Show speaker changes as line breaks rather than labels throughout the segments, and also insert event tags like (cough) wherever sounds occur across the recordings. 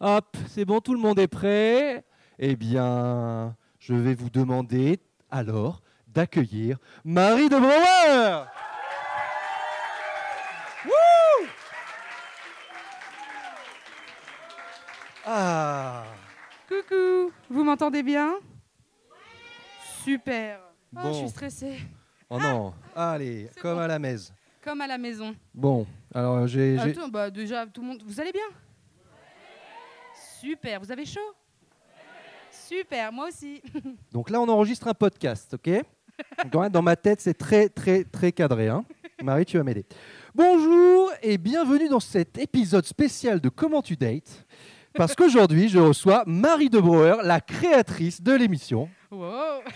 Hop, c'est bon, tout le monde est prêt Eh bien, je vais vous demander alors d'accueillir Marie de Brouwer Ah
Coucou, vous m'entendez bien? Super. Oh,
Bon.
je suis stressée.
Oh non, allez,
C'est
comme
bon.
à la messe.
Comme à la maison.
Bon, alors j'ai...
Attends, bah, déjà, tout le monde. Vous allez bien? Super. Vous avez chaud? Super, moi aussi. (laughs)
Donc là, on enregistre un podcast, ok? Dans ma tête, c'est très, très, très cadré. hein. Marie, tu vas m'aider. Bonjour et bienvenue dans cet épisode spécial de Comment tu dates Parce qu'aujourd'hui, je reçois Marie de Brouwer, la créatrice de l'émission.
Wow. (laughs)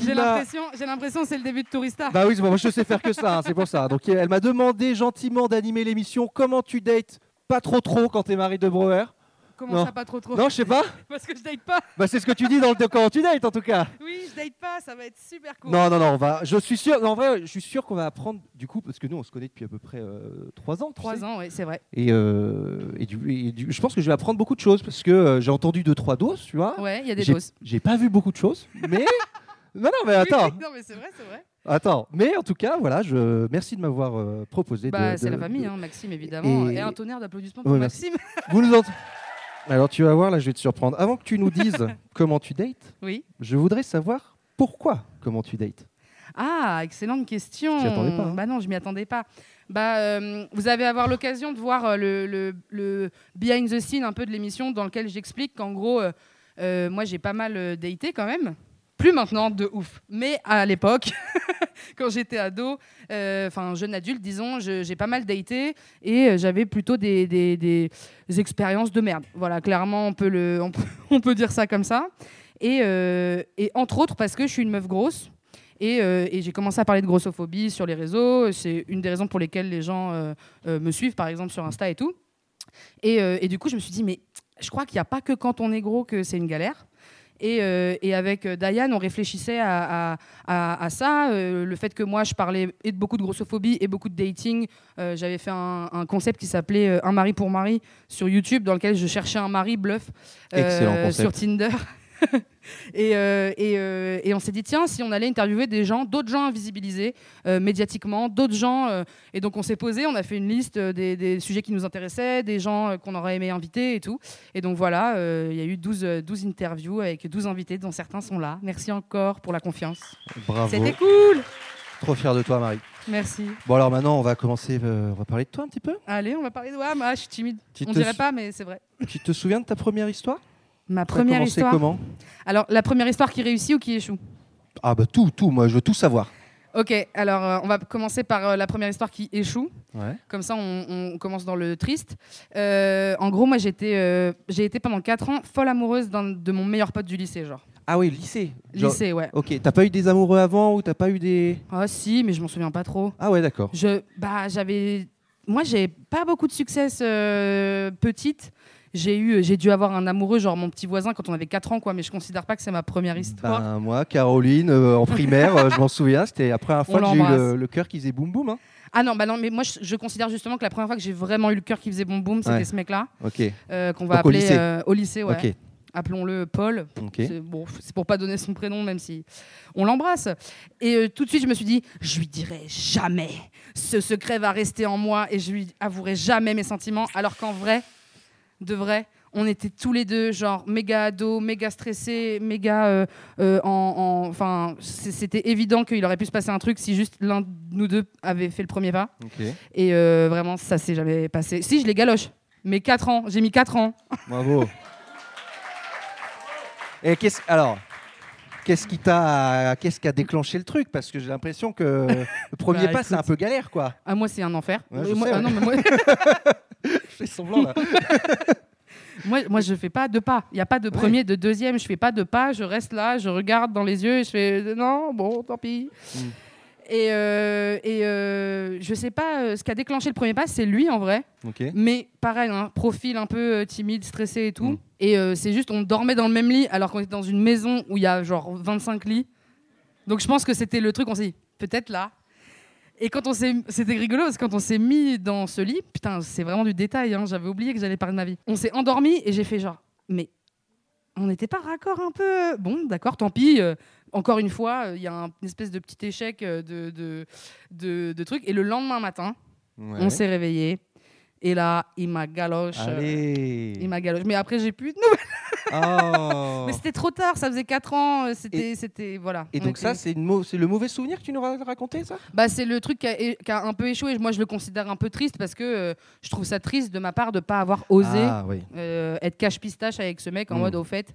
J'ai l'impression, j'ai l'impression que c'est le début de Tourista.
Bah oui, bon, moi je sais faire que ça, hein, c'est pour ça. Donc elle m'a demandé gentiment d'animer l'émission Comment tu dates Pas trop trop quand t'es Marie de Brouwer.
Comment
non.
ça, pas trop trop
Non, je sais pas. (laughs)
Parce que je date pas.
Bah c'est ce que tu dis dans le Comment tu dates en tout cas.
Oui, je date pas, ça va être super cool.
Non, non, non, on va. Je suis sûr. en vrai, je suis sûr qu'on va apprendre du coup parce que nous on se connaît depuis à peu près euh, trois ans. tu
Trois
sais.
ans, oui, c'est vrai.
Et, euh, et du, et du- je pense que je vais apprendre beaucoup de choses parce que euh, j'ai entendu deux trois doses, tu vois.
Ouais, il y a des doses.
J'ai pas vu beaucoup de choses, mais (laughs) non, non, mais attends, (laughs)
non, mais c'est vrai, c'est vrai.
Attends. Mais en tout cas, voilà, je merci de m'avoir euh, proposé.
Bah, c'est la famille,
de-
hein, Maxime, évidemment.
Et-
Et, un tonnerre d'applaudissements pour. Maxime. (laughs)
Vous nous ent- Alors tu vas voir, là, je vais te surprendre. Avant que tu nous dises (laughs) comment tu dates,
Oui.
je voudrais savoir pourquoi comment tu dates.
Ah, excellente question.
T'y attendais pas, hein
Bah non, je m'y attendais pas. Bah, euh, vous allez avoir l'occasion de voir euh, le, le- le behind the scene un peu de l'émission dans lequel j'explique qu'en gros, euh, moi j'ai pas mal daté quand même. Plus maintenant, de ouf. Mais à l'époque, (laughs) quand j'étais ado, euh, enfin jeune adulte, disons, j'ai pas mal daté et euh, j'avais plutôt des, expériences de merde. Voilà, clairement, (laughs) on peut, dire ça comme ça. Et, euh, et entre autres, parce que je suis une meuf grosse. Et, j'ai commencé à parler de grossophobie sur les réseaux. C'est une des raisons pour lesquelles les gens me suivent, par exemple, sur Insta et tout. Et du coup, je me suis dit, mais je crois qu'il n'y a pas que quand on est gros que c'est une galère. Et, euh, et avec euh, Diane, on réfléchissait à, à- à- à ça. euh, le fait que moi, je parlais et de beaucoup de grossophobie et beaucoup de dating. Euh, J'avais fait un, un concept qui s'appelait euh, Un mari pour mari sur YouTube, dans lequel je cherchais un mari bluff euh, sur Tinder. (laughs) et, euh, et, euh, et on s'est dit, tiens, si on allait interviewer des gens, d'autres gens invisibilisés euh, médiatiquement, d'autres gens. euh, et donc on s'est posé, on a fait une liste des, des sujets qui nous intéressaient, des gens qu'on aurait aimé inviter et tout. Et donc voilà, il y a eu 12, euh, 12 interviews avec 12 invités, dont certains sont là. Merci encore pour la confiance.
Bravo.
C'était cool
Trop fier de toi, Marie.
Merci.
Bon alors maintenant, on va commencer. euh, on va parler de toi un petit peu.
Allez, on va parler de WAM. Ah, je suis timide.
Tu
on dirait pas, mais c'est vrai.
Tu te souviens de ta première histoire?
Ma première histoire.
comment?
Alors, la première histoire qui réussit ou qui échoue?
Ah bah tout, tout. Moi, je veux tout savoir.
Ok, alors euh, on va commencer par euh, la première histoire qui échoue.
Ouais.
Comme ça, on, on commence dans le triste. Euh, en gros, moi, j'étais, j'ai été pendant 4 ans folle amoureuse de mon meilleur pote du lycée, genre.
Ah oui, lycée. Genre-
Lycée, ouais.
Ok. T'as pas eu des amoureux avant ou t'as pas eu des
Ah si, mais je m'en souviens pas trop.
Ah ouais, d'accord.
Je, bah, j'avais, moi, j'ai pas beaucoup de succès petite. J'ai eu, j'ai dû avoir un amoureux, genre mon petit voisin, quand on avait 4 ans, quoi. Mais je considère pas que c'est ma première histoire.
Ben, moi, Caroline, euh, en primaire, euh, je m'en souviens, c'était la première fois que j'ai eu le, cœur qui faisait boum boum. hein.
Ah non, bah non, mais moi, je, je considère justement que la première fois que j'ai vraiment eu le cœur qui faisait boum boum, c'était
Ouais.
ce mec-là,
Ok.
euh, qu'on va
Donc au
appeler
lycée.
au lycée, ouais. Appelons-le Paul.
Ok.
C'est bon, pour pas donner son prénom, même si on l'embrasse. Et euh, tout de suite, je me suis dit, je lui dirai jamais. Ce secret va rester en moi et je lui avouerai jamais mes sentiments. Alors qu'en vrai, de vrai, on était tous les deux, genre méga ados, méga stressés, méga euh, euh, en, en- Enfin, c'était évident qu'il aurait pu se passer un truc si juste l'un de nous deux avait fait le premier pas. Et euh, vraiment, ça s'est jamais passé. Si, je les galoche. Mais 4 ans, j'ai mis 4 ans.
Bravo. Et qu'est-ce alors qu'est-ce qui t'a, qu'est-ce qui a déclenché le truc? Parce que j'ai l'impression que le premier
Bah,
pas, c'est un peu galère, quoi.
Ah, moi, c'est un enfer.
Ouais, je
Et moi,
sais,
ah
ouais.
non, mais moi, (laughs)
Je (laughs) fais semblant là. (laughs)
moi, moi, je fais pas de pas. Il n'y a pas de premier, de deuxième. Je fais pas de pas. Je reste là, je regarde dans les yeux et je fais non, bon, tant pis.
Mm.
Et, euh, et euh, je sais pas, euh, ce qui a déclenché le premier pas, c'est lui en vrai.
Ok.
Mais pareil, un profil un peu euh, timide, stressé et tout.
Mm.
Et euh, c'est juste, on dormait dans le même lit alors qu'on était dans une maison où il y a genre 25 lits. Donc je pense que c'était le truc, on s'est dit, peut-être là. Et quand on s'est, c'était rigolo parce que quand on s'est mis dans ce lit, putain, c'est vraiment du détail. hein, j'avais oublié que j'allais parler de ma vie. On s'est endormi et j'ai fait genre, mais on n'était pas raccord un peu? Bon, d'accord, tant pis. euh, encore une fois, euh, il y a un- une espèce de petit échec euh, de, de, de, de trucs. Et le lendemain matin,
Ouais.
on s'est réveillé. Et là, il m'a galoche. euh, il m'a galoche. Mais après, j'ai plus de nouvelles.
Oh.
Mais c'était trop tard, ça faisait 4 ans. euh, C'était, c'était voilà.
Et
On
donc ça, c'est, le mauvais souvenir que tu nous as raconté, ça?
Bah, c'est le truc qui a, é- qui a un peu échoué. Moi, je le considère un peu triste parce que euh, je trouve ça triste de ma part de pas avoir osé
Ah oui.
euh, être cache-pistache avec ce mec en
Mm.
mode au fait.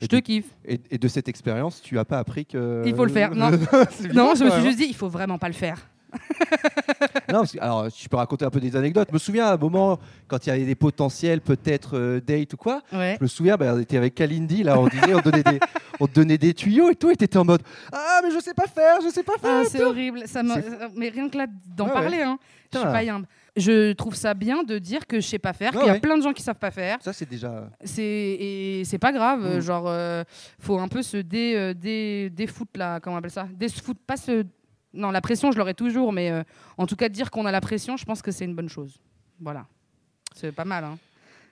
Je
Et
te
tu-
kiffe.
Et, et de cette expérience, tu as pas appris que.
Il faut le faire. (laughs) Non. Non, je me suis
même,
juste dit, il faut vraiment pas le faire. (laughs)
Non, parce que- alors, tu peux raconter un peu des anecdotes. Je me souviens à un moment, quand il y avait des potentiels, peut-être euh, date ou quoi,
Ouais.
je me souviens, bah, on était avec Kalindi, là, on disait, on donnait des, (laughs) on te donnait des tuyaux et tout, et t'étais en mode Ah, mais je sais pas faire, je sais pas faire.
Ah, c'est horrible. Ça euh, Mais rien que là d'en parler, hein. je suis
Putain.
pas yimbe. Je trouve ça bien de dire que je sais pas faire, qu'il y a
ouais.
plein de gens qui savent pas faire.
Ça, c'est déjà.
C'est et c'est pas grave,
Mm.
genre euh, faut un peu se dé, dé, défoutre là, comment on appelle ça Défoutre, pas se non la pression je l'aurai toujours, mais euh, en tout cas dire qu'on a la pression, je pense que c'est une bonne chose. Voilà, c'est pas mal. Hein.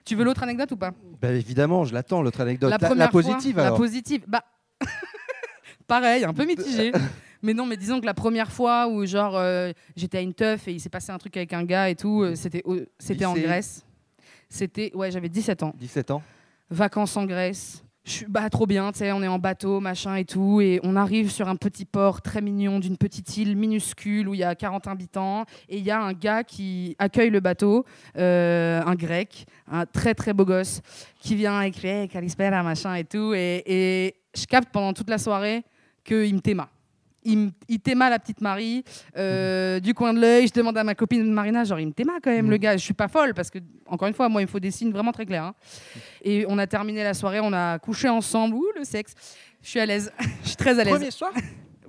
Tu veux l'autre anecdote ou pas?
Bah, évidemment, je l'attends, l'autre anecdote. La, la
première fois,
positive,
La
alors.
positive, bah (laughs) pareil, un peu mitigé. (laughs) Mais non, mais disons que la première fois où genre euh, j'étais à une teuf et il s'est passé un truc avec un gars et tout, euh, c'était c'était en. Grèce. C'était ouais, j'avais 17 ans.
17 ans.
vacances en Grèce. Je suis bah, trop bien, on est en bateau, machin et tout, et on arrive sur un petit port très mignon d'une petite île minuscule où il y a 40 habitants, et il y a un gars qui accueille le bateau, euh, un grec, un très très beau gosse, qui vient écrire machin et tout, et, je capte pendant toute la soirée qu'il me téma. Il, il téma la petite Marie euh, du coin de l'œil. Je demande à ma copine Marina, genre il me téma quand même
Mhm.
le gars. Je suis pas folle parce que encore une fois, moi il me faut des signes vraiment très clairs. hein. Et on a terminé la soirée, on a couché ensemble. Ouh le sexe. Je suis à l'aise. (laughs) Je suis très à l'aise.
Premier soir? (laughs)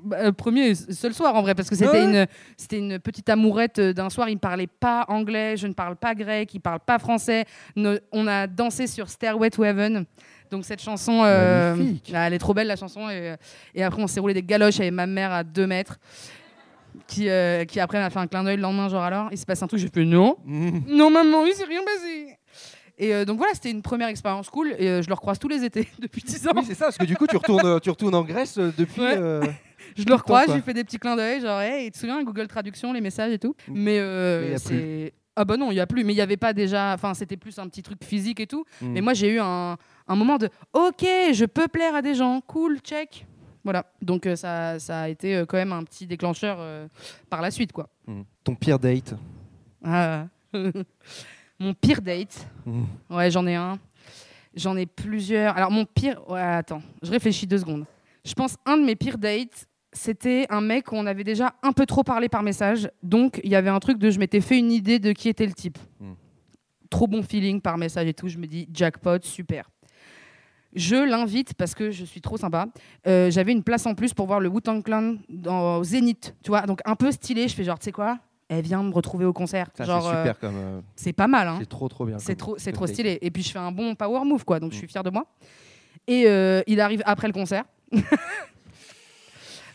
Bah, euh, premier, seul soir en vrai, parce que c'était
Ouais.
une, c'était une petite amourette euh, d'un soir. Il ne parlait pas anglais, je ne parle pas grec, il ne parle pas français. Ne- on a dansé sur Stairway to Heaven. Donc cette chanson, euh,
Magnifique.
ah, elle est trop belle la chanson. Et, euh, et après, on s'est roulé des galoches avec ma mère à deux mètres. Qui, euh, qui après m'a fait un clin d'œil le lendemain, genre alors, il se passe un truc, j'ai fait non,
Mmh.
non maman, il s'est rien passé. Et euh, donc voilà, c'était une première expérience cool et je le recroise tous les étés (laughs) depuis 10 ans.
Oui, c'est ça, parce que du coup, tu retournes, tu retournes en Grèce depuis.
Ouais. (laughs) Je le recroise, je lui fais des petits clins d'œil, genre, hey, tu te souviens, Google Traduction, les messages et tout.
Mm.
Mais euh, c'est. Ah bah non, il n'y a plus. Mais il n'y avait pas déjà. Enfin, c'était plus un petit truc physique et tout.
Mm.
Mais moi, j'ai eu un, un moment de OK, je peux plaire à des gens. Cool, check. Voilà. Donc, euh, ça, ça a été euh, quand même un petit déclencheur euh, par la suite, quoi.
Mm. Ton pire date
Ah. (laughs) mon pire date.
Mm.
Ouais, j'en ai un. J'en ai plusieurs. Alors, mon pire. Ouais, attends, je réfléchis deux secondes. Je pense un de mes pires dates, c'était un mec où on avait déjà un peu trop parlé par message. Donc, il y avait un truc de je m'étais fait une idée de qui était le type.
Mm.
Trop bon feeling par message et tout. Je me dis jackpot, super. Je l'invite parce que je suis trop sympa. Euh, J'avais une place en plus pour voir le Wu-Tang Clan dans, au Zénith, tu vois. Donc un peu stylé. Je fais genre, tu sais quoi Elle vient me retrouver au concert.
C'est
euh,
super comme. euh,
c'est pas mal. Hein.
C'est trop, trop bien.
C'est trop, c'est trop stylé. Et puis je fais un bon power move, quoi. Donc je
Mm.
suis fier de moi. Et euh, il arrive après le concert. (laughs)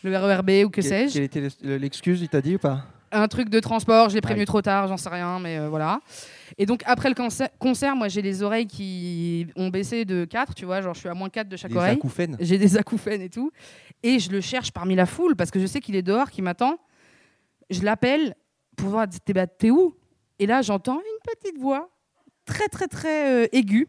le RERB ou que sais-je.
Quelle était le- l'excuse, il t'a dit ou pas?
Un truc de transport, je l'ai prévenu trop tard, j'en sais rien, mais euh, voilà. Et donc après le concert, moi j'ai les oreilles qui ont baissé de 4, tu vois, genre je suis à moins 4 de chaque
Des
oreille.
acouphènes
J'ai des acouphènes et tout. Et je le cherche parmi la foule parce que je sais qu'il est dehors, qu'il m'attend. Je l'appelle pour voir, t'es bah, t'es où? Et là, j'entends une petite voix très, très, très euh, aiguë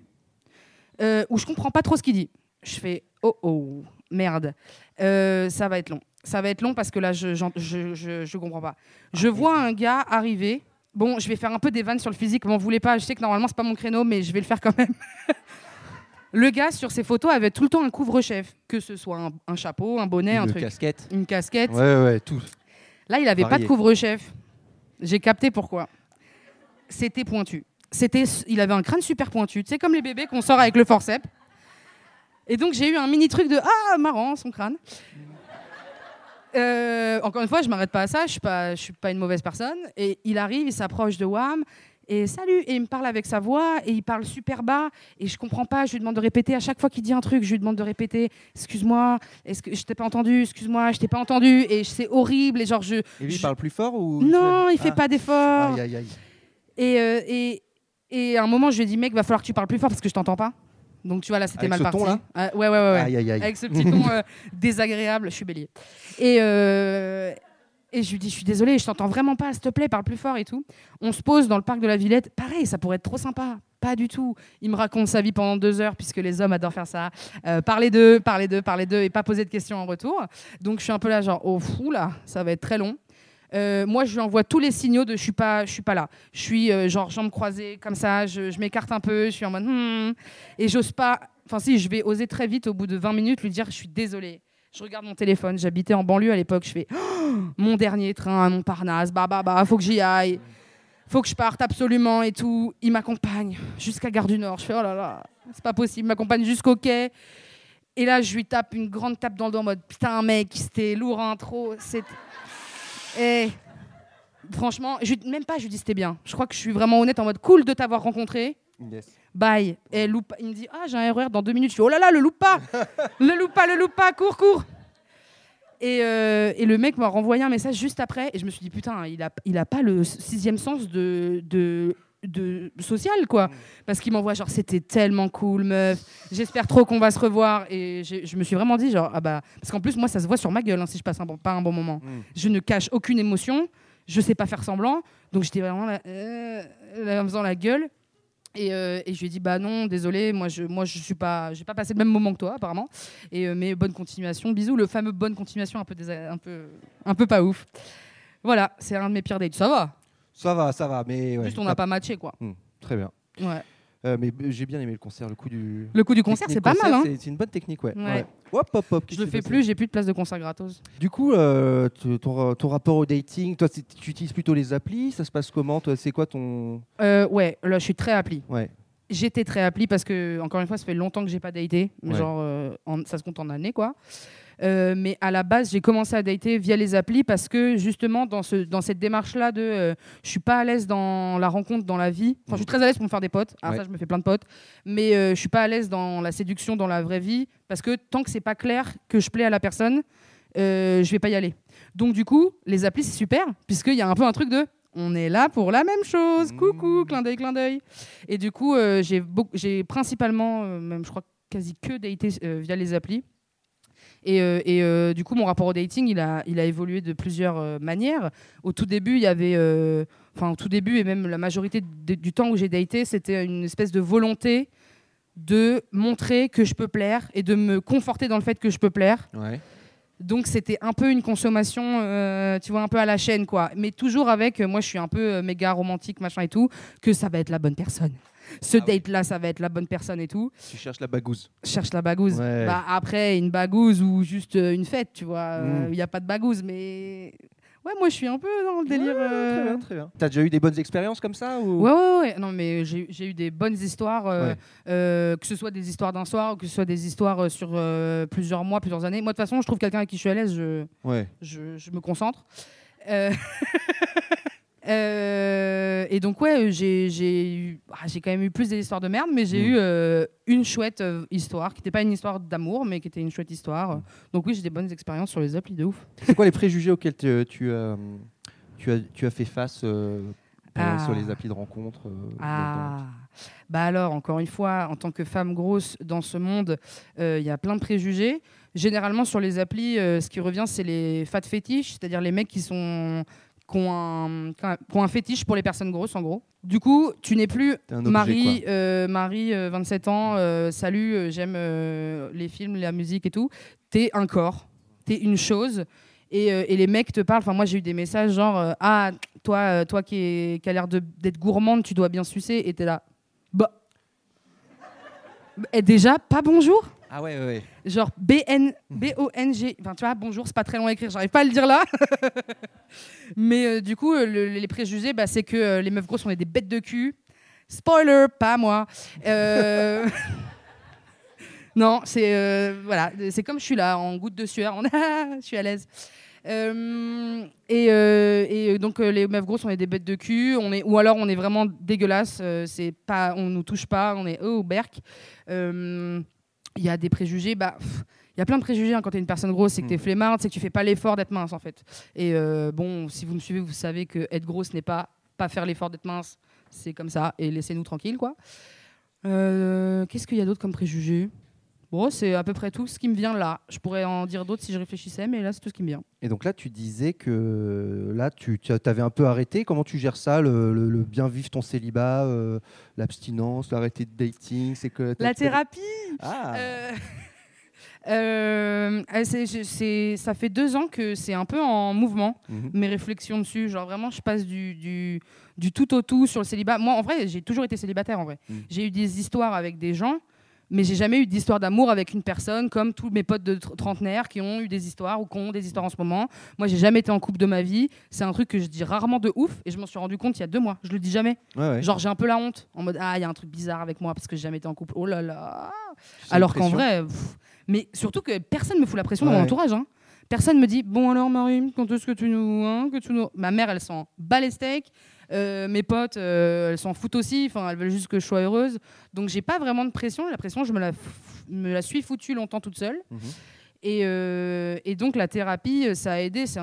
euh, où je comprends pas trop ce qu'il dit. Je fais oh oh, merde, Euh, ça va être long. Ça va être long parce que là, je, je, je, je comprends pas. Je vois un gars arriver. Bon, je vais faire un peu des vannes sur le physique, m'en voulez pas. Je sais que normalement, c'est pas mon créneau, mais je vais le faire quand même. (laughs) Le gars, sur ses photos, avait tout le temps un couvre-chef, que ce soit un, un chapeau, un bonnet, un
Une
truc,
casquette.
une casquette.
Ouais, ouais, tout.
Là, il avait pas
Varié.
de couvre-chef. J'ai capté pourquoi. C'était pointu. C'était, il avait un crâne super pointu. Tu sais, comme les bébés qu'on sort avec le forceps. Et donc, j'ai eu un mini truc de Ah, marrant, son crâne. Euh, encore une fois, je m'arrête pas à ça. Je suis pas, je suis pas une mauvaise personne. Et il arrive, il s'approche de Wam. Et salut, et il me parle avec sa voix, et il parle super bas, et je comprends pas, je lui demande de répéter, à chaque fois qu'il dit un truc, je lui demande de répéter, excuse-moi, est-ce que je t'ai pas entendu, excuse-moi, je t'ai pas entendu, et c'est horrible, et genre je...
Et lui, il parle plus fort ou
Non, il fait
Ah.
pas d'effort.
Aïe, aïe, aïe.
Et, euh, et, et à un moment, je lui ai dit, mec, va falloir que tu parles plus fort parce que je t'entends pas. Donc tu vois, là, c'était mal
ce
parti.
ton-là
Ah, ouais, ouais, ouais. ouais.
Aïe, aïe, aïe.
Avec ce petit ton (laughs) euh, désagréable, je suis bélier. Et, euh, et je lui dis, je suis désolée, je t'entends vraiment pas, s'il te plaît, parle plus fort et tout. On se pose dans le parc de la Villette. Pareil, ça pourrait être trop sympa. Pas du tout. Il me raconte sa vie pendant deux heures, puisque les hommes adorent faire ça. Euh, parler d'eux, parler d'eux, parler d'eux, et pas poser de questions en retour. Donc je suis un peu là, genre, oh fou là, ça va être très long. Euh, moi, je lui envoie tous les signaux de je suis pas, je suis pas là. Je suis euh, genre jambes croisées comme ça, je, m'écarte un peu, je suis en mode hmm, et j'ose pas. Enfin, si, je vais oser très vite au bout de 20 minutes lui dire je suis désolée. Je regarde mon téléphone, j'habitais en banlieue à l'époque, je fais Oh, mon dernier train à Montparnasse, bah bah bah, faut que j'y aille, faut que je parte absolument et tout. Il m'accompagne jusqu'à Gare du Nord. Je fais oh là là, c'est pas possible, il m'accompagne jusqu'au quai. Et là, je lui tape une grande tape dans le dos en mode putain, mec, c'était lourd, hein, trop. Et franchement, je, lui- même pas, je lui dis c'était bien. Je crois que je suis vraiment honnête en mode cool de t'avoir rencontré.
Yes.
Bye. Et loupe, il me dit ah j'ai un RER dans deux minutes. Je fais oh là là le loupe pas, (laughs) le loupe pas, le loupe pas, cours cours. Et, euh, et le mec m'a renvoyé un message juste après et je me suis dit putain il a il a pas le sixième sens de de de social quoi. Parce qu'il m'envoie genre c'était tellement cool meuf. J'espère trop qu'on va se revoir. Et je me suis vraiment dit genre ah bah parce qu'en plus moi ça se voit sur ma gueule hein, si je passe un bon, pas un bon moment.
Mm.
je ne cache aucune émotion. Je sais pas faire semblant. Donc j'étais vraiment là, euh, là, en faisant la gueule. Et, euh, et je lui ai dit bah non désolé moi je moi je suis pas j'ai pas passé le même moment que toi apparemment. Et euh, mais bonne continuation. Bisous le fameux bonne continuation un peu un peu un peu pas ouf. Voilà c'est un de mes pires dates. Ça va
Ça va, ça va, mais ouais,
juste on n'a pas matché quoi
Hmm, très bien.
ouais
Euh, mais j'ai bien aimé le concert, le coup du.
le coup du concert c'est pas mal hein
C'est une bonne technique, ouais.
Ouais.
Hop, hop, hop.
je le fais plus j'ai plus de place de concert gratos
Du coup, euh, ton, ton rapport au dating, toi, tu utilises plutôt les applis Ça se passe comment Toi, c'est quoi ton.
Euh, ouais là je suis très appli
Ouais.
J'étais très appli parce que, encore une fois, ça fait longtemps que j'ai pas daté.
Ouais.
Genre, en- ça se compte en années, quoi. Euh, mais à la base, j'ai commencé à dater via les applis parce que, justement, dans, ce, dans cette démarche-là de euh, je suis pas à l'aise dans la rencontre, dans la vie. Enfin, je suis très à l'aise pour me faire des potes. Ah,
Ouais.
ça, je me fais plein de potes. Mais euh, je suis pas à l'aise dans la séduction, dans la vraie vie. Parce que tant que c'est pas clair que je plais à la personne, euh, je vais pas y aller. Donc, du coup, les applis, c'est super, puisqu'il y a un peu un truc de on est là pour la même chose. Coucou, clin d'œil, clin d'œil. Et du coup, euh, j'ai principalement, euh, même je crois quasi que daté euh, via les applis. Et, euh, et, euh, du coup, mon rapport au dating, il a, il a évolué de plusieurs euh, manières. Au tout début, il y avait, enfin au tout début et même la majorité du temps où j'ai daté, c'était une espèce de volonté de montrer que je peux plaire et de me conforter dans le fait que je peux plaire.
Ouais.
Donc c'était un peu une consommation, euh, tu vois, un peu à la chaîne, quoi. Mais toujours avec, euh, moi je suis un peu euh, méga romantique, machin et tout, que ça va être la bonne personne. Ce
Ah ouais.
date-là, ça va être la bonne personne et tout.
Tu cherches la bagouze.
Je cherche la bagouze.
Ouais.
Bah, après, une bagouze ou juste euh, une fête, tu vois. Il
Mm.
n'y a pas de bagouze, mais... Ouais, moi je suis un peu dans le délire...
Ouais,
euh,
Très bien, très bien. T'as déjà eu des bonnes expériences comme ça ou...
Ouais, ouais, ouais. Non, mais j'ai eu des bonnes histoires, euh,
Ouais.
euh, que ce soit des histoires d'un soir ou que ce soit des histoires euh, sur euh, plusieurs mois, plusieurs années. Moi, de toute façon, je trouve quelqu'un avec qui je suis à l'aise, je,
Ouais.
je, je me concentre. (laughs) Euh, et donc, ouais, j'ai j'ai eu- ah, j'ai quand même eu plus des histoires de merde, mais j'ai
Mm.
eu euh, une chouette euh, histoire, qui n'était pas une histoire d'amour, mais qui était une chouette histoire. Donc, oui, j'ai des bonnes expériences sur les applis de ouf.
C'est quoi les préjugés auxquels te- tu, euh, tu, as, tu as fait face
Ah.
sur les applis de rencontres euh,
Ah, bah alors, encore une fois, en tant que femme grosse dans ce monde, il y a plein de préjugés. Généralement, sur les applis, euh, ce qui revient, c'est les fat fétiches, c'est-à-dire les mecs qui sont qui ont, un, qui ont un fétiche pour les personnes grosses, en gros. Du coup, tu n'es plus
objet,
Marie, euh, Marie euh, 27 ans, euh, salut, euh, j'aime les films, la musique et tout. T'es un corps, t'es une chose. Et, et les mecs te parlent. Enfin, moi, j'ai eu des messages genre Ah, toi, toi qui, est- qui a l'air d'être gourmande, tu dois bien sucer. Et t'es là. Bah. Et déjà, pas bonjour
Ah ouais, ouais, ouais.
Genre B-N- B-O-N-G. Enfin, tu vois, bonjour, c'est pas très long à écrire, j'arrive pas à le dire là. (laughs) Mais euh, du coup, euh, le- les préjugés, bah, c'est que euh, les meufs grosses, on est des bêtes de cul. Spoiler, pas moi. (laughs) Non, c'est voilà, c'est comme je suis là, en goutte de sueur, on (laughs) je suis à l'aise. Et, et donc les meufs grosses, on est des bêtes de cul, on est, ou alors on est vraiment dégueulasse, c'est pas, on nous touche pas, on est oh berk. Il y a des préjugés, bah. il y a plein de préjugés hein, quand tu es une personne grosse, c'est que tu es
Mm.
flemmarde, c'est que tu fais pas l'effort d'être mince en fait. Et euh, bon, si vous me suivez, vous savez que être grosse n'est pas pas faire l'effort d'être mince, c'est comme ça, et laissez-nous tranquilles quoi. Euh, Qu'est-ce qu'il y a d'autre comme préjugés? Bon, c'est à peu près tout ce qui me vient là. Je pourrais en dire d'autres si je réfléchissais, mais là c'est tout ce qui me vient.
Et donc là, tu disais que là, tu avais un peu arrêté. Comment tu gères ça, le, le- le bien vivre ton célibat, euh, l'abstinence, l'arrêter de dating C'est que
La thérapie
Ah.
Euh, (laughs) euh, ça fait deux ans que c'est un peu en mouvement,
Mhm.
mes réflexions dessus. Genre vraiment, je passe du, du, du tout au tout sur le célibat. Moi, en vrai, j'ai toujours été célibataire, en vrai.
Mhm.
J'ai eu des histoires avec des gens, mais j'ai jamais eu d'histoire d'amour avec une personne, comme tous mes potes de tr- trentenaire qui ont eu des histoires ou qui ont des histoires en ce moment. Moi, j'ai jamais été en couple de ma vie. C'est un truc que je dis rarement de ouf, et je m'en suis rendu compte il y a deux mois. Je le dis jamais.
Ouais, ouais.
Genre, j'ai un peu la honte, en mode, ah, il y a un truc bizarre avec moi parce que j'ai jamais été en couple. Oh là là alors qu'en vrai, pff, mais surtout que personne me fout la pression
Ouais,
dans mon entourage. hein. Personne me dit bon alors Marie, quand est-ce que tu nous, hein, que tu nous... Ma mère, elle s'en bat les steaks. Euh, mes potes, euh, elles s'en foutent aussi. Enfin, elles veulent juste que je sois heureuse. Donc j'ai pas vraiment de pression. La pression, je me la, me la suis foutue longtemps toute seule.
Mhm.
Et, euh, et donc la thérapie, ça a aidé. C'est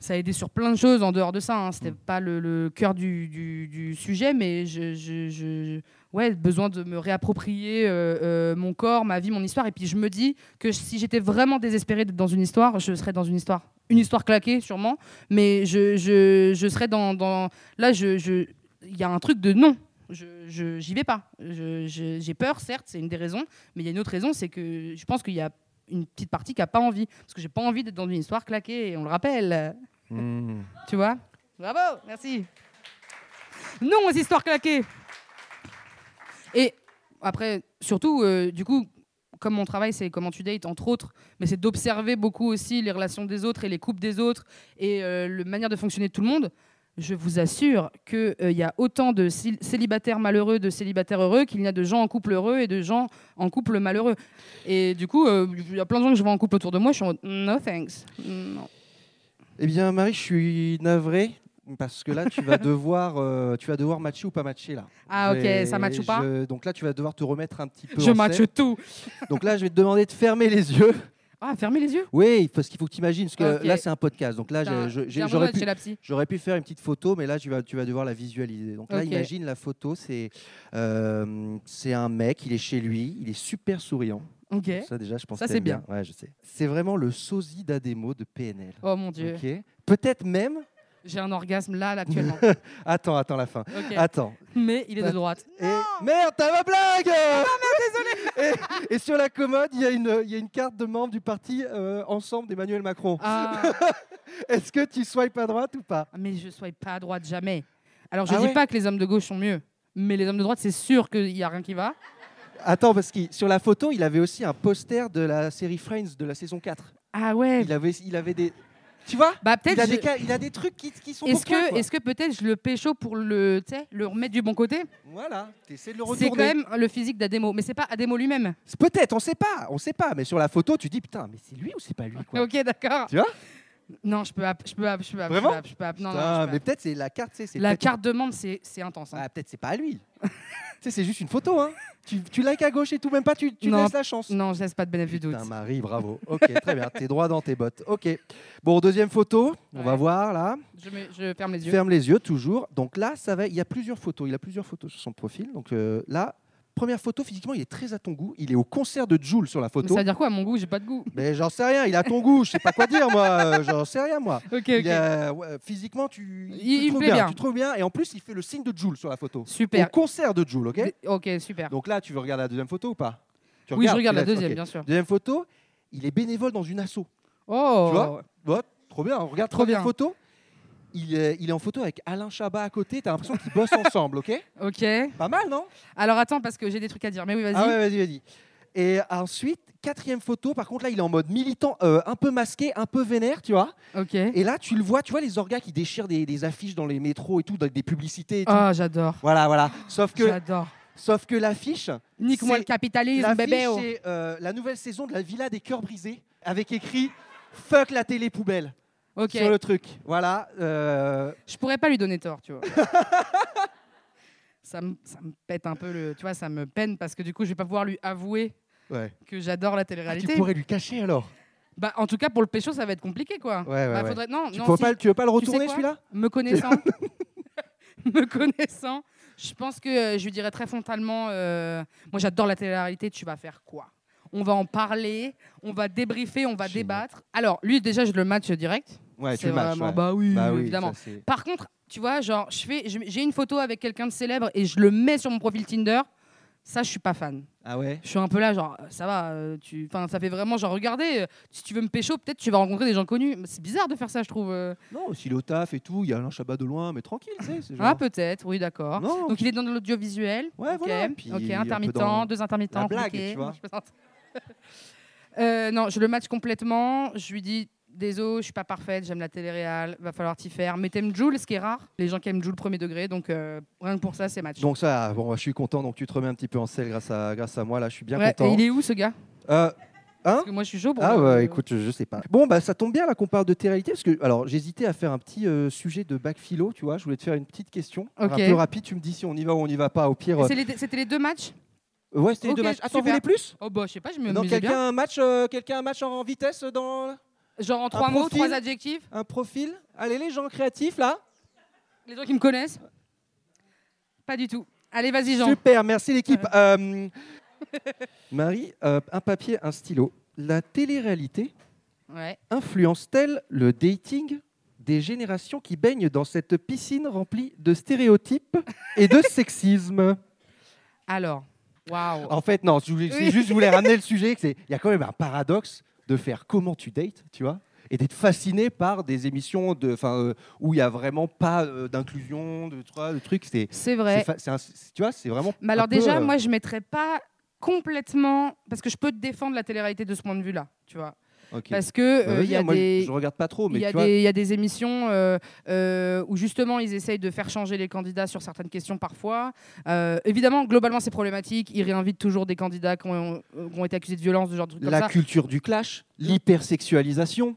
ça a aidé sur plein de choses en dehors de ça. Hein. C'était
Mm.
pas le, le cœur du, du- du sujet, mais je, je- je- ouais, besoin de me réapproprier euh, euh, mon corps, ma vie, mon histoire. Et puis je me dis que si j'étais vraiment désespérée d'être dans une histoire, je serais dans une histoire. Une histoire claquée, sûrement, mais je, je, je serais dans, dans... Là, je, je... il y a un truc de non. Je, j'y vais pas. J'ai peur, certes, c'est une des raisons, mais il y a une autre raison, c'est que je pense qu'il y a une petite partie qui a pas envie, parce que j'ai pas envie d'être dans une histoire claquée. Et on le rappelle,
Mhm.
tu vois? Bravo, merci. Non aux histoires claquées. Et après, surtout, euh, du coup, comme mon travail, c'est comment tu dates, entre autres, mais c'est d'observer beaucoup aussi les relations des autres et les couples des autres et euh, la manière de fonctionner de tout le monde. Je vous assure qu'il y a autant de cél- célibataires malheureux, de célibataires heureux, qu'il y a de gens en couple heureux et de gens en couple malheureux. Et du coup, euh, il y a plein de gens que je vois en couple autour de moi, je suis en mode, no thanks. Non.
Eh bien, Marie, je suis navré parce que là, tu vas (laughs) devoir, euh, tu vas devoir matcher ou pas matcher là.
Ah, ok, ça matche ou pas
je- Donc là, tu vas devoir te remettre un petit peu.
Je
en
matche
scène.
tout. (laughs)
Donc là, je vais te demander de fermer les yeux.
Ah, fermez les yeux?
Oui, parce qu'il faut que tu imagines, parce que là, c'est un podcast. Donc là, j'aurais pu. J'aurais faire une petite photo, mais là, tu vas, tu vas devoir la visualiser. Donc là, imagine la photo, c'est euh, c'est un mec, il est chez lui, il est super souriant.
Ok.
Ça, déjà, je pense
Ça, c'est
t'aimes
bien.
Ouais, je sais. C'est vraiment le sosie d'Ademo de PNL.
Oh mon dieu.
Peut-être même.
J'ai un orgasme là, là, actuellement. (laughs)
Attends, attends la fin. Attends.
Mais il est de droite.
Et... Merde, t'as ma blague (laughs) et, et sur la commode, il y, a une- il y a une carte de membre du parti euh, Ensemble d'Emmanuel Macron.
Ah, (laughs)
Est-ce que tu swipes à droite ou pas?
Mais je ne pas à droite jamais. Alors je
Ah
dis
ouais
pas que les hommes de gauche sont mieux, mais les hommes de droite, c'est sûr qu'il n'y a rien qui va.
Attends, parce que sur la photo, il avait aussi un poster de la série Friends de la saison 4.
Ah ouais.
Il avait, il avait des. Tu vois
Bah
il a,
je-
des, ca- il a des trucs qui, qui sont
Est-ce que, est-ce que peut-être je le pécho pour le, tu remettre du bon côté?
Voilà, t'essaies de le
C'est
retourner.
quand même le physique d'Ademo, mais c'est pas Ademo lui-même.
C'est Peut-être, on sait pas, on sait pas. Mais sur la photo, tu dis putain, mais c'est lui ou c'est pas lui quoi.
Ok, d'accord.
Tu vois?
Non, je peux, app- je peux, app- je peux, app-
Vraiment
je peux, app- je peux app- non, non,
Putain,
je peux
mais peut-être c'est la carte, tu sais, c'est
La
peut-être-
carte de membre, c'est c'est intense. hein.
Ah, peut-être c'est pas à lui. (laughs) tu sais, c'est juste une photo, hein. Tu, tu likes à gauche et tout, même pas, tu, tu
Non.
laisses la chance.
Non, je laisse pas de bénéfice du doute.
Putain, Marie, bravo. Ok, très bien. T'es droit dans tes bottes. Ok. Bon, deuxième photo. On va
Ouais.
voir là.
Je, mets- je ferme les yeux.
Ferme les yeux toujours. Donc là, ça va. Il y a plusieurs photos. Il a plusieurs photos sur son profil. Donc euh, là, première photo. Physiquement, il est très à ton goût. Il est au concert de Joule sur la
Mais
photo.
ça veut dire quoi à mon goût J'ai pas de goût.
Mais j'en sais rien. Il a ton goût. Je sais pas quoi dire moi. Euh, J'en sais rien moi. (laughs)
Ok,
Il
ok.
a- ouais, physiquement, tu,
Il-
tu
il me
trouves
plaît bien.
Tu trouves bien. Et en plus, il fait le signe de Joule sur la photo.
Super.
Au concert de Joule, ok
Ok, super.
Donc là, tu veux regarder la deuxième photo ou pas Tu
oui, je regarde la
laisses,
deuxième,
ok.
bien sûr.
Deuxième photo, il est bénévole dans une asso.
Oh
Tu vois trop bien. Regarde
Trop bien.
photo. Il est, il est en photo avec Alain Chabat à côté. T'as l'impression qu'ils bossent ensemble, ok (laughs)
Ok.
Pas mal, non
Alors attends, parce que j'ai des trucs à dire. Mais oui, vas-y.
Ah ouais, vas-y, vas-y. Et ensuite, quatrième photo, par contre là, il est en mode militant, euh, un peu masqué, un peu vénère, tu vois.
Ok.
Et là, tu le vois, tu vois les orgas qui déchirent des, des affiches dans les métros et tout, dans des publicités et tout.
Ah, j'adore.
Voilà, voilà. Sauf que,
J'adore.
sauf que l'affiche,
Nique-moi le capitalisme, bébé. oh.
c'est euh, la nouvelle saison de la Villa des cœurs brisés, avec écrit Fuck la télé poubelle
Ok.
sur le truc. Voilà. euh,
Je pourrais pas lui donner tort, tu vois. (laughs) ça, me, ça me pète un peu le. Tu vois, ça me peine parce que du coup, je vais pas pouvoir lui avouer
ouais.
que j'adore la
Ah, tu
télé-réalité.
pourrais lui cacher alors?
Bah, en tout cas, pour le pécho, ça va être compliqué, quoi.
Ouais, ouais,
Bah, faudrait- Non,
Tu,
non,
peux
si
pas, tu veux pas le
tu sais
retourner celui-là?
Me connaissant, (laughs) (laughs) me connaissant, je pense que euh, je lui dirais très frontalement euh, Moi, j'adore la télé-réalité, tu vas faire quoi? On va en parler, on va débriefer, on va
Génial.
débattre. Alors, lui, déjà, je le match direct.
Ouais, tu
C'est
le matches.
vraiment-
ouais.
Bah oui,
Bah oui,
évidemment.
ça,
Par contre, tu vois, genre, je fais, je- j'ai une photo avec quelqu'un de célèbre et je le mets sur mon profil Tinder. Ça, je suis pas fan.
Ah ouais?
Je suis un peu là, genre, euh, ça va, euh, tu, enfin, ça fait vraiment, genre, regardez, euh, si tu veux me pécho, peut-être tu vas rencontrer des gens connus. C'est bizarre de faire ça, je trouve.
Non, s'il est au taf et tout, il y a Alain Chabat de loin, mais tranquille, tu sais. c'est genre-
Ah, peut-être, oui, d'accord. Donc il est dans l'audiovisuel.
Ouais,
ok,
voilà, puis
ok, intermittent,
dans
deux intermittents.
la blague, tu vois. (laughs) (laughs)
Euh, non, je le match complètement. Je lui dis, désolé, je suis pas parfaite, j'aime la télé-réal, va falloir t'y faire. Mais t'aimes Jules, ce qui est rare. Les gens qui aiment Jules premier degré, donc euh, rien que pour ça, c'est match.
Donc ça, bon, je suis content. Donc tu te remets un petit peu en selle grâce à, grâce à moi. Là, je suis bien
Ouais,
content.
et il est où ce gars?
Euh, hein?
Parce que moi je suis chaud pour
Ah
le-
ouais, écoute, je, sais pas. Bon, bah ça tombe bien là qu'on parle de télé-réalité parce que alors j'hésitais à faire un petit euh, sujet de bac philo, tu vois. Je voulais te faire une petite question, un peu rapide. Tu me dis si on y va ou on n'y va pas. Au pire, euh,
les- C'était les deux matchs?
Euh, ouais, c'était les deux matchs. Attends, vous voulez plus?
Oh bah je sais pas, je me m'amusais
quelqu'un un match, euh, quelqu'un un match en vitesse dans
Genre en trois mots,
profil
trois adjectifs.
un profil. Allez les gens créatifs là.
Les gens qui me connaissent Pas du tout. Allez, vas-y Jean.
Super, merci l'équipe. Euh, (laughs) Marie, euh, un papier, un stylo. La télé-réalité
Ouais.
influence-t-elle le dating des générations qui baignent dans cette piscine remplie de stéréotypes et de (laughs) sexisme?
Alors, waouh.
En fait, non, je voulais- c'est
Oui.
juste, je voulais ramener le (laughs) sujet. Il y a quand même un paradoxe de faire comment tu dates, tu vois et d'être fasciné par des émissions de, euh, où il y a vraiment pas euh, d'inclusion, de, de trucs. C'est,
C'est vrai.
c'est un- tu vois, c'est vraiment.
Mais alors
peu,
déjà,
euh,
moi, je mettrais pas complètement... Parce que je peux te défendre la télé-réalité de ce point de vue-là, tu vois. Parce que
Bah,
euh,
vas-y,
il y a
moi, je-
des...
je regarde pas trop, mais
Il y,
vois,
y a des émissions euh, euh, où justement ils essayent de faire changer les candidats sur certaines questions parfois. Euh, évidemment, globalement c'est problématique. Ils réinvitent toujours des candidats qui ont, qui ont été accusés de violence, de genre de trucs comme
la
ça.
culture du clash, l'hypersexualisation.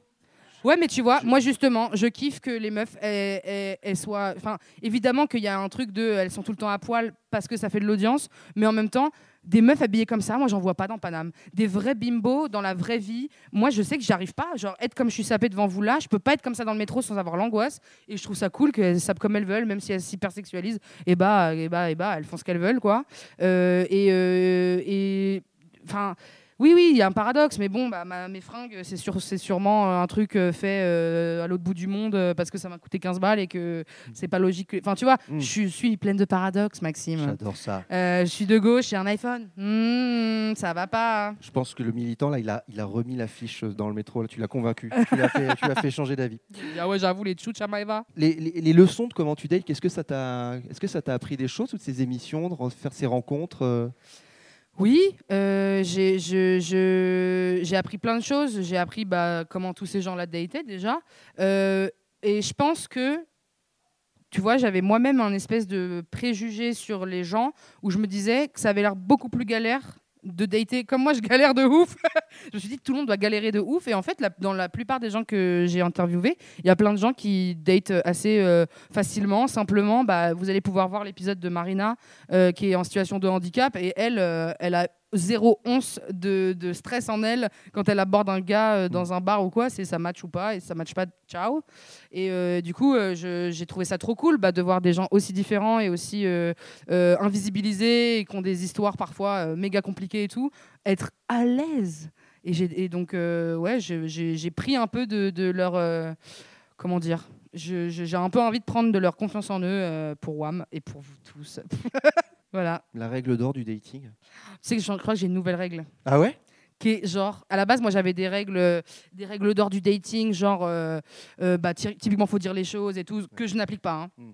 Ouais, mais tu vois, moi justement, je kiffe que les meufs elles, elles- elles soient. Enfin, évidemment qu'il y a un truc de. Elles sont tout le temps à poil parce que ça fait de l'audience, mais en même temps, des meufs habillées comme ça, moi j'en vois pas dans Paname. Des vrais bimbos dans la vraie vie. Moi je sais que j'arrive pas. Genre, être comme je suis sapée devant vous là, je peux pas être comme ça dans le métro sans avoir l'angoisse. Et je trouve ça cool qu'elles sapent comme elles veulent, même si elles s'hypersexualisent. Et bah, et bah, et bah, elles font ce qu'elles veulent, quoi. Euh, et. euh, et enfin. Oui, oui, il y a un paradoxe, mais bon, bah, ma- mes fringues, c'est sûr, c'est sûrement euh, un truc euh, fait euh, à l'autre bout du monde parce que ça m'a coûté 15 balles et que c'est pas logique. que- Enfin, tu vois,
Mm.
je suis- pleine de paradoxes, Maxime.
J'adore ça.
Euh, je suis de gauche, j'ai un iPhone. Hmm, ça va pas.
Je pense que le militant, là, il a, il a remis l'affiche dans le métro. Là, tu l'as convaincu. (laughs) tu l'as fait, fait changer d'avis.
Ah ouais, j'avoue, les tchouts, Chamaïva.
Les, les- les leçons de comment tu dates, qu'est-ce que ça t'a, est-ce que ça t'a appris des choses, toutes ces émissions, de re- faire ces rencontres euh
Oui, euh, j'ai appris plein de choses. J'ai appris bah, comment tous ces gens-là dataient déjà. Euh, et je pense que, tu vois, j'avais moi-même un espèce de préjugé sur les gens où je me disais que ça avait l'air beaucoup plus galère de dater. Comme moi, je galère de ouf. (laughs) je me suis dit tout le monde doit galérer de ouf. Et en fait, dans la plupart des gens que j'ai interviewés, il y a plein de gens qui datent assez euh, facilement, simplement. Bah, vous allez pouvoir voir l'épisode de Marina euh, qui est en situation de handicap et elle, euh, elle a zéro once de, stress en elle quand elle aborde un gars euh, dans un bar ou quoi, c'est ça match ou pas et ça match pas, ciao. Et euh, du coup, euh, j'ai trouvé ça trop cool bah, de voir des gens aussi différents et aussi invisibilisés et qui ont des histoires parfois méga compliquées et tout, être à l'aise. Et, donc, ouais, j'ai pris un peu de, de leur. comment dire J'ai un peu envie de prendre de leur confiance en eux pour WAM et pour vous tous. (laughs) voilà.
La règle d'or du dating.
Tu sais que je crois que j'ai une nouvelle règle.
Ah ouais?
Qui est genre à la base moi j'avais des règles des règles d'or du dating genre euh, euh, bah ty- typiquement faut dire les choses et tout que je n'applique pas hein.
Mm.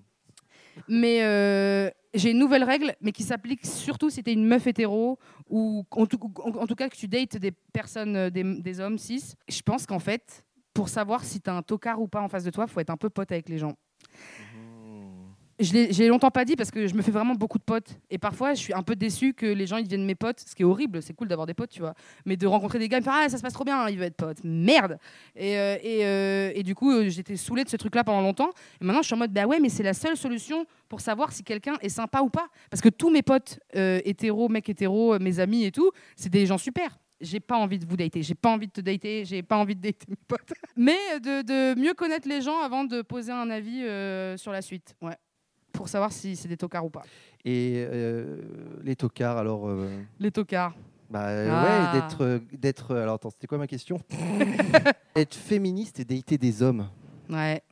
mais euh, j'ai une nouvelle règle mais qui s'applique surtout si t'es une meuf hétéro ou en tout, en- en tout cas que tu dates des personnes euh, des, des hommes cis je pense qu'en fait pour savoir si t'as un tocard ou pas en face de toi faut être un peu pote avec les gens je l'ai longtemps pas dit parce que je me fais vraiment beaucoup de potes. Et parfois, je suis un peu déçue que les gens ils deviennent mes potes, ce qui est horrible. C'est cool d'avoir des potes, tu vois. Mais de rencontrer des gars, ils me font Ah, ça se passe trop bien, il veut être pote. Merde Et, euh, euh, du coup, euh, j'étais saoulée de ce truc-là pendant longtemps. Et maintenant, je suis en mode Bah ouais, mais c'est la seule solution pour savoir si quelqu'un est sympa ou pas. Parce que tous mes potes hétéros, mecs hétéros, mes amis et tout, c'est des gens super. J'ai pas envie de vous dater, j'ai pas envie de te dater, j'ai pas envie de dater mes potes. (laughs) Mais de, mieux connaître les gens avant de poser un avis sur la suite. Ouais pour savoir si c'est des tocards ou pas.
Et euh, les tocards, alors. euh,
Les tocards.
bah
Ah.
ouais, d'être. euh, d'être alors attends, c'était quoi ma question? (laughs) Être féministe et dater des hommes.
Ouais.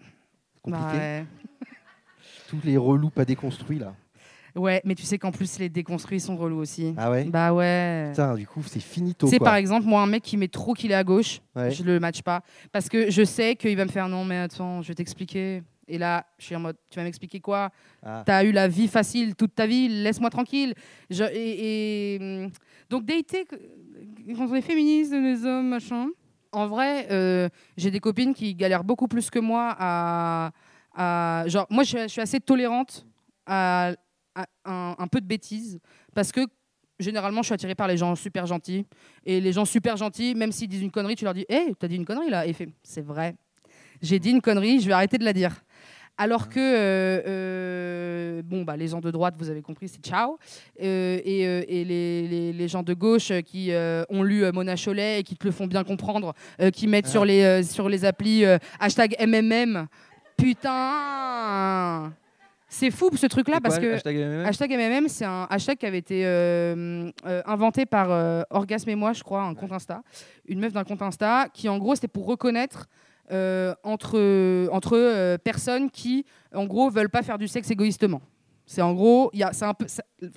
Compliqué.
Bah ouais. (laughs)
Tous les relous pas déconstruits là.
Ouais, mais tu sais qu'en plus, les déconstruits sont relous aussi.
Ah ouais?
Bah ouais.
Putain, du coup, c'est finito.
Tu sais,
quoi.
par exemple, moi, un mec qui met trop qu'il est à gauche,
Ouais.
je le match pas. Parce que je sais qu'il va me faire non, mais attends, je vais t'expliquer. Et là, je suis en mode, tu vas m'expliquer quoi
Ah.
T'as eu la vie facile toute ta vie, laisse-moi tranquille. Je- et, et, hum, donc, dater, quand on est féministe, les hommes, machin. En vrai, euh, j'ai des copines qui galèrent beaucoup plus que moi à. à- genre, moi, je, suis- je suis assez tolérante à, à un, un peu de bêtises. Parce que généralement, je suis attirée par les gens super gentils. Et les gens super gentils, même s'ils disent une connerie, tu leur dis Hé, t'as dit une connerie là Et il fait C'est vrai. J'ai dit une connerie, je vais arrêter de la dire. Alors que, euh, euh, bon, bah, les gens de droite, vous avez compris, c'est ciao. Euh, et et les, les- les gens de gauche qui ont lu Mona Chollet et qui te le font bien comprendre, qui mettent sur, les, sur les applis hashtag MMM. Putain C'est fou ce truc-là parce que.
hashtag MMM
Hashtag MMM, c'est un hashtag qui avait été euh, euh, inventé par euh, Orgasme et moi, je crois, un compte Insta. Une meuf d'un compte Insta qui, en gros, c'était pour reconnaître entre, entre euh, personnes qui, en gros, veulent pas faire du sexe égoïstement. C'est en gros, y a, un peu,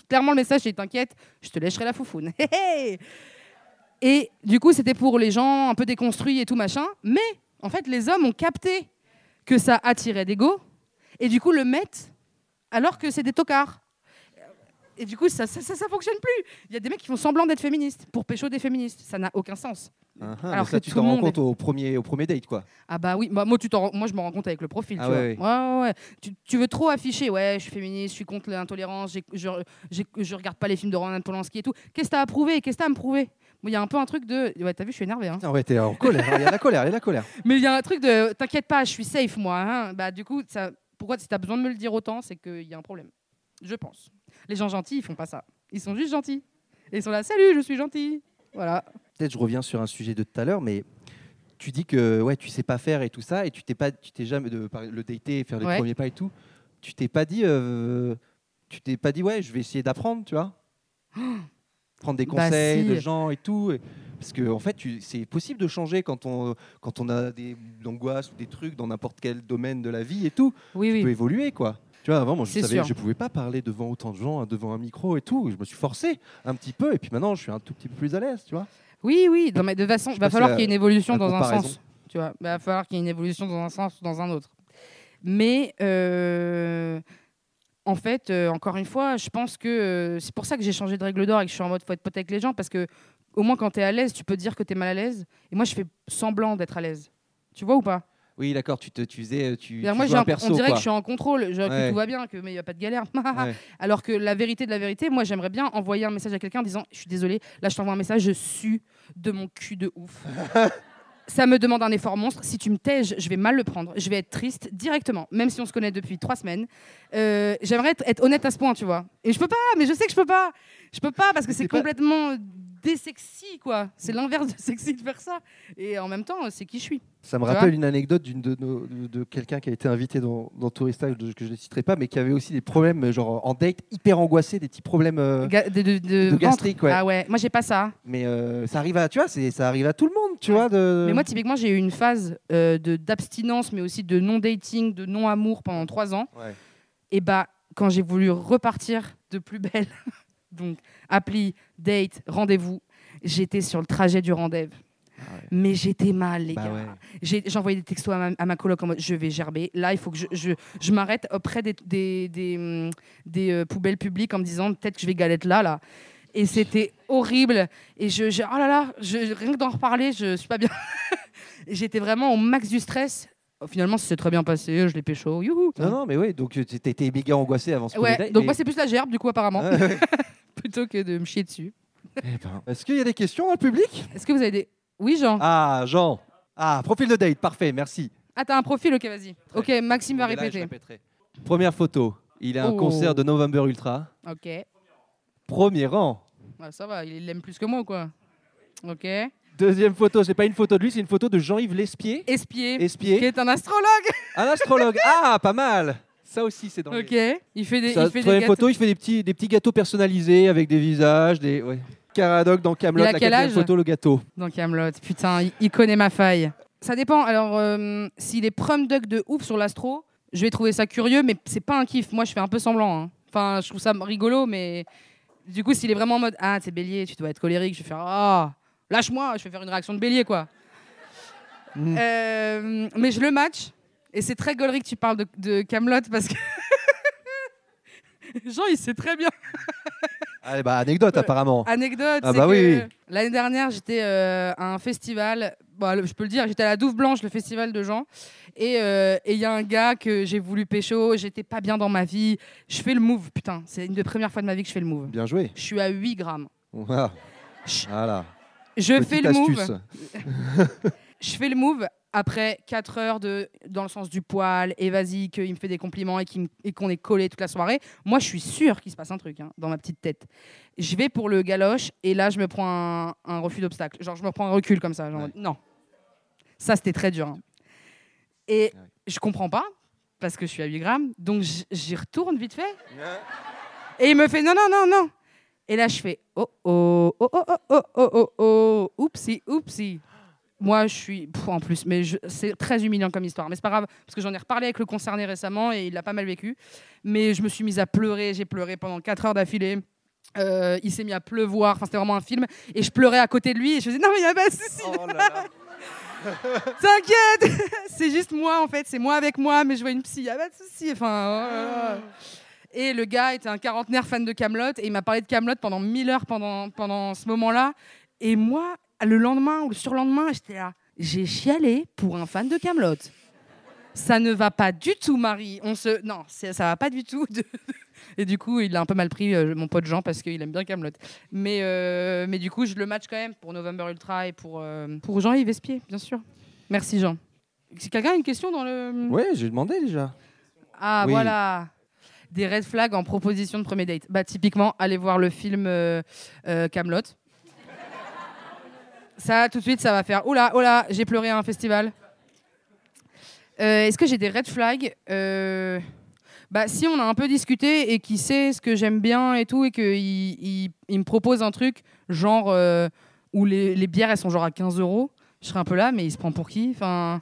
clairement le message, c'est t'inquiète, je te lècherai la foufoune. (laughs) Et du coup, c'était pour les gens un peu déconstruits et tout machin. Mais en fait, les hommes ont capté que ça attirait des go et du coup le mettent alors que c'est des tocards. Et du coup, ça, ça, ça, ça fonctionne plus. Il y a des mecs qui font semblant d'être féministes pour pécho des féministes. Ça n'a aucun sens.
Ah,
Alors
mais ça,
que
tu
tout
t'en
le
rends
monde
compte
est-
au premier, au premier date, quoi.
Ah bah oui, bah, moi, tu t'en rends- moi je me rends compte avec le profil.
Ah
tu,
ouais,
vois. Ouais, ouais, ouais. Tu, tu veux trop afficher, ouais, je suis féministe, je suis contre l'intolérance, j'ai- je, j'ai- je regarde pas les films de Roman Polanski et tout. Qu'est-ce que t'as à prouver? Qu'est-ce que t'as à me prouver? Il y a un peu un truc de. Ouais, t'as vu, je suis énervé. Hein.
Putain, ouais, t'es en colère. Il y a la colère, il y a la colère. (laughs)
Mais il y a un truc de. T'inquiète pas, je suis safe, moi. hein. Bah, du coup, ça, pourquoi si t'as besoin de me le dire autant, c'est qu'il y a un problème. Je pense. Les gens gentils, ils font pas ça. Ils sont juste gentils. Et ils sont là, salut, je suis gentil. Voilà.
Peut-être je reviens sur un sujet de tout à l'heure, mais tu dis que ouais, tu sais pas faire et tout ça, et tu t'es pas, tu t'es jamais de le dater, faire les
Ouais.
premiers pas et tout. Tu t'es pas dit, euh, tu t'es pas dit ouais, je vais essayer d'apprendre, tu vois, (gasps) prendre des
Bah,
conseils
si.
de gens et tout. et- Parce que en fait, c'est possible de changer quand on quand on a des angoisses ou des trucs dans n'importe quel domaine de la vie et tout.
Oui,
Tu peux évoluer quoi. Tu vois, avant, moi, je savais,
sûr.
je pouvais pas parler devant autant de gens, hein, devant un micro et tout. Je me suis forcé un petit peu, et puis maintenant, je suis un tout petit peu plus à l'aise, tu vois.
Oui, oui. Non, mais de toute façon, il va falloir qu'il y ait une évolution dans un sens. Tu vois, il va falloir qu'il y ait une évolution dans un sens ou dans un autre. Mais euh, en fait, euh, encore une fois, je pense que euh, c'est pour ça que j'ai changé de règle d'or et que je suis en mode faut être pote avec les gens parce que au moins quand tu es à l'aise, tu peux dire que tu es mal à l'aise. Et moi, je fais semblant d'être à l'aise. Tu vois ou pas?
Oui, d'accord, tu, te, tu faisais. Tu,
C'est-à-dire,
tu
Moi,
un perso,
on dirait
quoi.
que je suis en contrôle, genre,
Ouais.
que tout va bien, que mais il n'y a pas de galère. (laughs)
Ouais.
Alors que la vérité de la vérité, moi, j'aimerais bien envoyer un message à quelqu'un en disant Je suis désolé, là, je t'envoie un message, je sue de mon cul de ouf. (laughs) Ça me demande un effort monstre. Si tu me tèges, je vais mal le prendre. Je vais être triste directement, même si on se connaît depuis trois semaines. Euh, J'aimerais être, être honnête à ce point, tu vois. Et je peux pas, mais je sais que je peux pas. Je peux pas parce que c'est
pas-
complètement désexy, quoi. C'est l'inverse de sexy de faire ça. Et en même temps, c'est qui je suis.
Ça me rappelle une anecdote d'une de, nos- de, de quelqu'un qui a été invité dans, dans Tourista, que je ne citerai pas, mais qui avait aussi des problèmes, genre en date, hyper angoissé, des petits problèmes. euh,
Ga- de, de- de
de
ventre.
gastrique, ouais.
Ah ouais, moi j'ai pas ça.
mais euh, ça arrive à, tu vois, c'est- ça arrive à tout le monde, tu
Ouais.
vois. De...
Mais moi, typiquement, j'ai eu une phase euh, de d'abstinence, mais aussi de non-dating, de non-amour pendant trois ans.
Ouais.
Et bah, quand j'ai voulu repartir de plus belle, (laughs) donc appli, date, rendez-vous, J'étais sur le trajet du rendez-vous. Mais j'étais mal, les
Bah
gars.
ouais.
J'ai envoyé des textos à ma, à ma coloc en mode je vais gerber. Là, il faut que je, je, je m'arrête auprès des, des, des, des, euh, poubelles publiques en me disant peut-être que je vais galette là, là. Et c'était horrible. Et je, je- oh là là, je, rien que d'en reparler, je suis pas bien. (laughs) J'étais vraiment au max du stress. Oh, Finalement, ça s'est très bien passé. Je l'ai pécho. Youhou.
Non, non, mais oui, donc tu étais méga angoissé avant ce
Ouais, donc
mais-
moi, c'est plus la gerbe, du coup, apparemment,
ouais. (laughs)
plutôt que de me chier dessus.
Eh ben, Est-ce qu'il y a des questions dans le public?
Est-ce que vous avez des. Oui, Jean
Ah, Jean. Ah, profil de date, parfait, merci.
Ah, t'as un profil, ok, vas-y. Ok, Maxime va
là,
répéter.
Première photo. Il a un
Oh.
concert de November Ultra.
Ok.
Premier rang.
Ah, ça va, il l'aime plus que moi, ou quoi. Ok.
Deuxième photo, c'est pas une photo de lui, c'est une photo de Jean-Yves Lespier.
Espier,
Espier.
qui est un astrologue. (laughs)
Un astrologue. Ah, pas mal. Ça aussi, c'est dans les-
Ok. Il fait des,
Ça,
il fait des
troisième
gâteaux.
photo, il fait des petits, des petits gâteaux personnalisés avec des visages, des. Ouais. Caradoc dans Camelot,
Il a
la
quel
quatrième
âge
photo, le gâteau.
dans Camelot. Putain, il, il connaît ma faille. Ça dépend. Alors, euh, s'il est prom duck de ouf sur l'astro, je vais trouver ça curieux, mais c'est pas un kiff. Moi, je fais un peu semblant. hein. Enfin, je trouve ça rigolo, mais du coup, s'il est vraiment en mode Ah, t'es bélier, tu dois être colérique, je vais faire Ah, lâche-moi, je vais faire une réaction de bélier, quoi.
Mm.
Euh, mais je le match. Et c'est très gaulerie que tu parles de, de Camelot parce que. (laughs) Jean, il sait très bien.
Ah, bah, anecdote, apparemment.
Anecdote,
Ah bah oui,
l'année dernière, j'étais euh, à un festival. Bon, je peux le dire, j'étais à la Douve Blanche, le festival de Jean. Et euh, et il y a un gars que j'ai voulu pécho. J'étais pas bien dans ma vie. Je fais le move, putain. C'est une des premières fois de ma vie que je fais le move.
Bien joué.
Je suis à 8 grammes.
Voilà.
Chut.
Voilà.
Je
Petite
fais le move. (laughs) Je fais le move après 4 heures de, dans le sens du poil, et vas-y, qu'il me fait des compliments et qu'on est collé toute la soirée. Moi, je suis sûre qu'il se passe un truc hein, dans ma petite tête. Je vais pour le galoche, et là, je me prends un, un refus d'obstacle. Genre, je me prends un recul comme ça. Genre,
Ouais.
Non. Ça, c'était très dur. hein. Et
Ouais.
je comprends pas, parce que je suis à 8 grammes, donc j'y retourne vite fait. Et il me fait non, non, non, non. Et là, je fais oh, oh, oh, oh, oh, oh, oh, oh, oh, oupsie, oupsie. Moi, je suis. Pff, en plus, mais je- c'est très humiliant comme histoire. Mais c'est pas grave, parce que j'en ai reparlé avec le concerné récemment et il l'a pas mal vécu. Mais je me suis mise à pleurer. J'ai pleuré pendant 4 heures d'affilée. Euh, il s'est mis à pleuvoir. Enfin, c'était vraiment un film. Et je pleurais à côté de lui. Et je faisais non, mais il n'y a pas de souci.
Oh là là. (laughs)
T'inquiète (laughs) C'est juste moi en fait, c'est moi avec moi, mais je vois une psy, y a pas de souci. Enfin, oh là là. Et le gars était un quarantenaire fan de Camelot et il m'a parlé de Camelot pendant mille heures pendant, pendant ce moment-là. Et moi, le lendemain ou le surlendemain, j'étais là. J'ai chialé pour un fan de Camelot. Ça ne va pas du tout, Marie. On se, non, ça va pas du tout. de- (laughs) Et du coup, il a un peu mal pris euh, mon pote Jean parce qu'il aime bien Camelot. Mais, euh, mais du coup, je le match quand même pour November Ultra et pour, euh, pour Jean-Yves Espier, bien sûr. Merci Jean. Si quelqu'un a une question dans le.
Ouais, j'ai demandé déjà.
Ah
Oui.
voilà. Des red flags en proposition de premier date. Bah typiquement, allez voir le film euh, euh, Camelot. Ça, tout de suite, ça va faire. Oula, oula, j'ai pleuré à un festival. Euh, Est-ce que j'ai des red flags Bah si on a un peu discuté et qu'il sait ce que j'aime bien et tout et qu'il il, me propose un truc genre où les, bières elles sont genre à 15 euros, je serais un peu là, mais il se prend pour qui Enfin,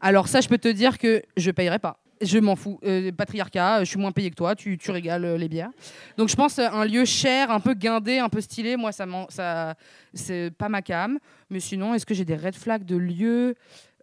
alors ça, je peux te dire que je payerai pas. Je m'en fous. Euh, patriarcat, je suis moins payé que toi, tu, tu régales euh, les bières. Donc je pense euh, un lieu cher, un peu guindé, un peu stylé, moi ça, ça c'est pas ma cam. Mais sinon, est-ce que j'ai des red flags de lieux?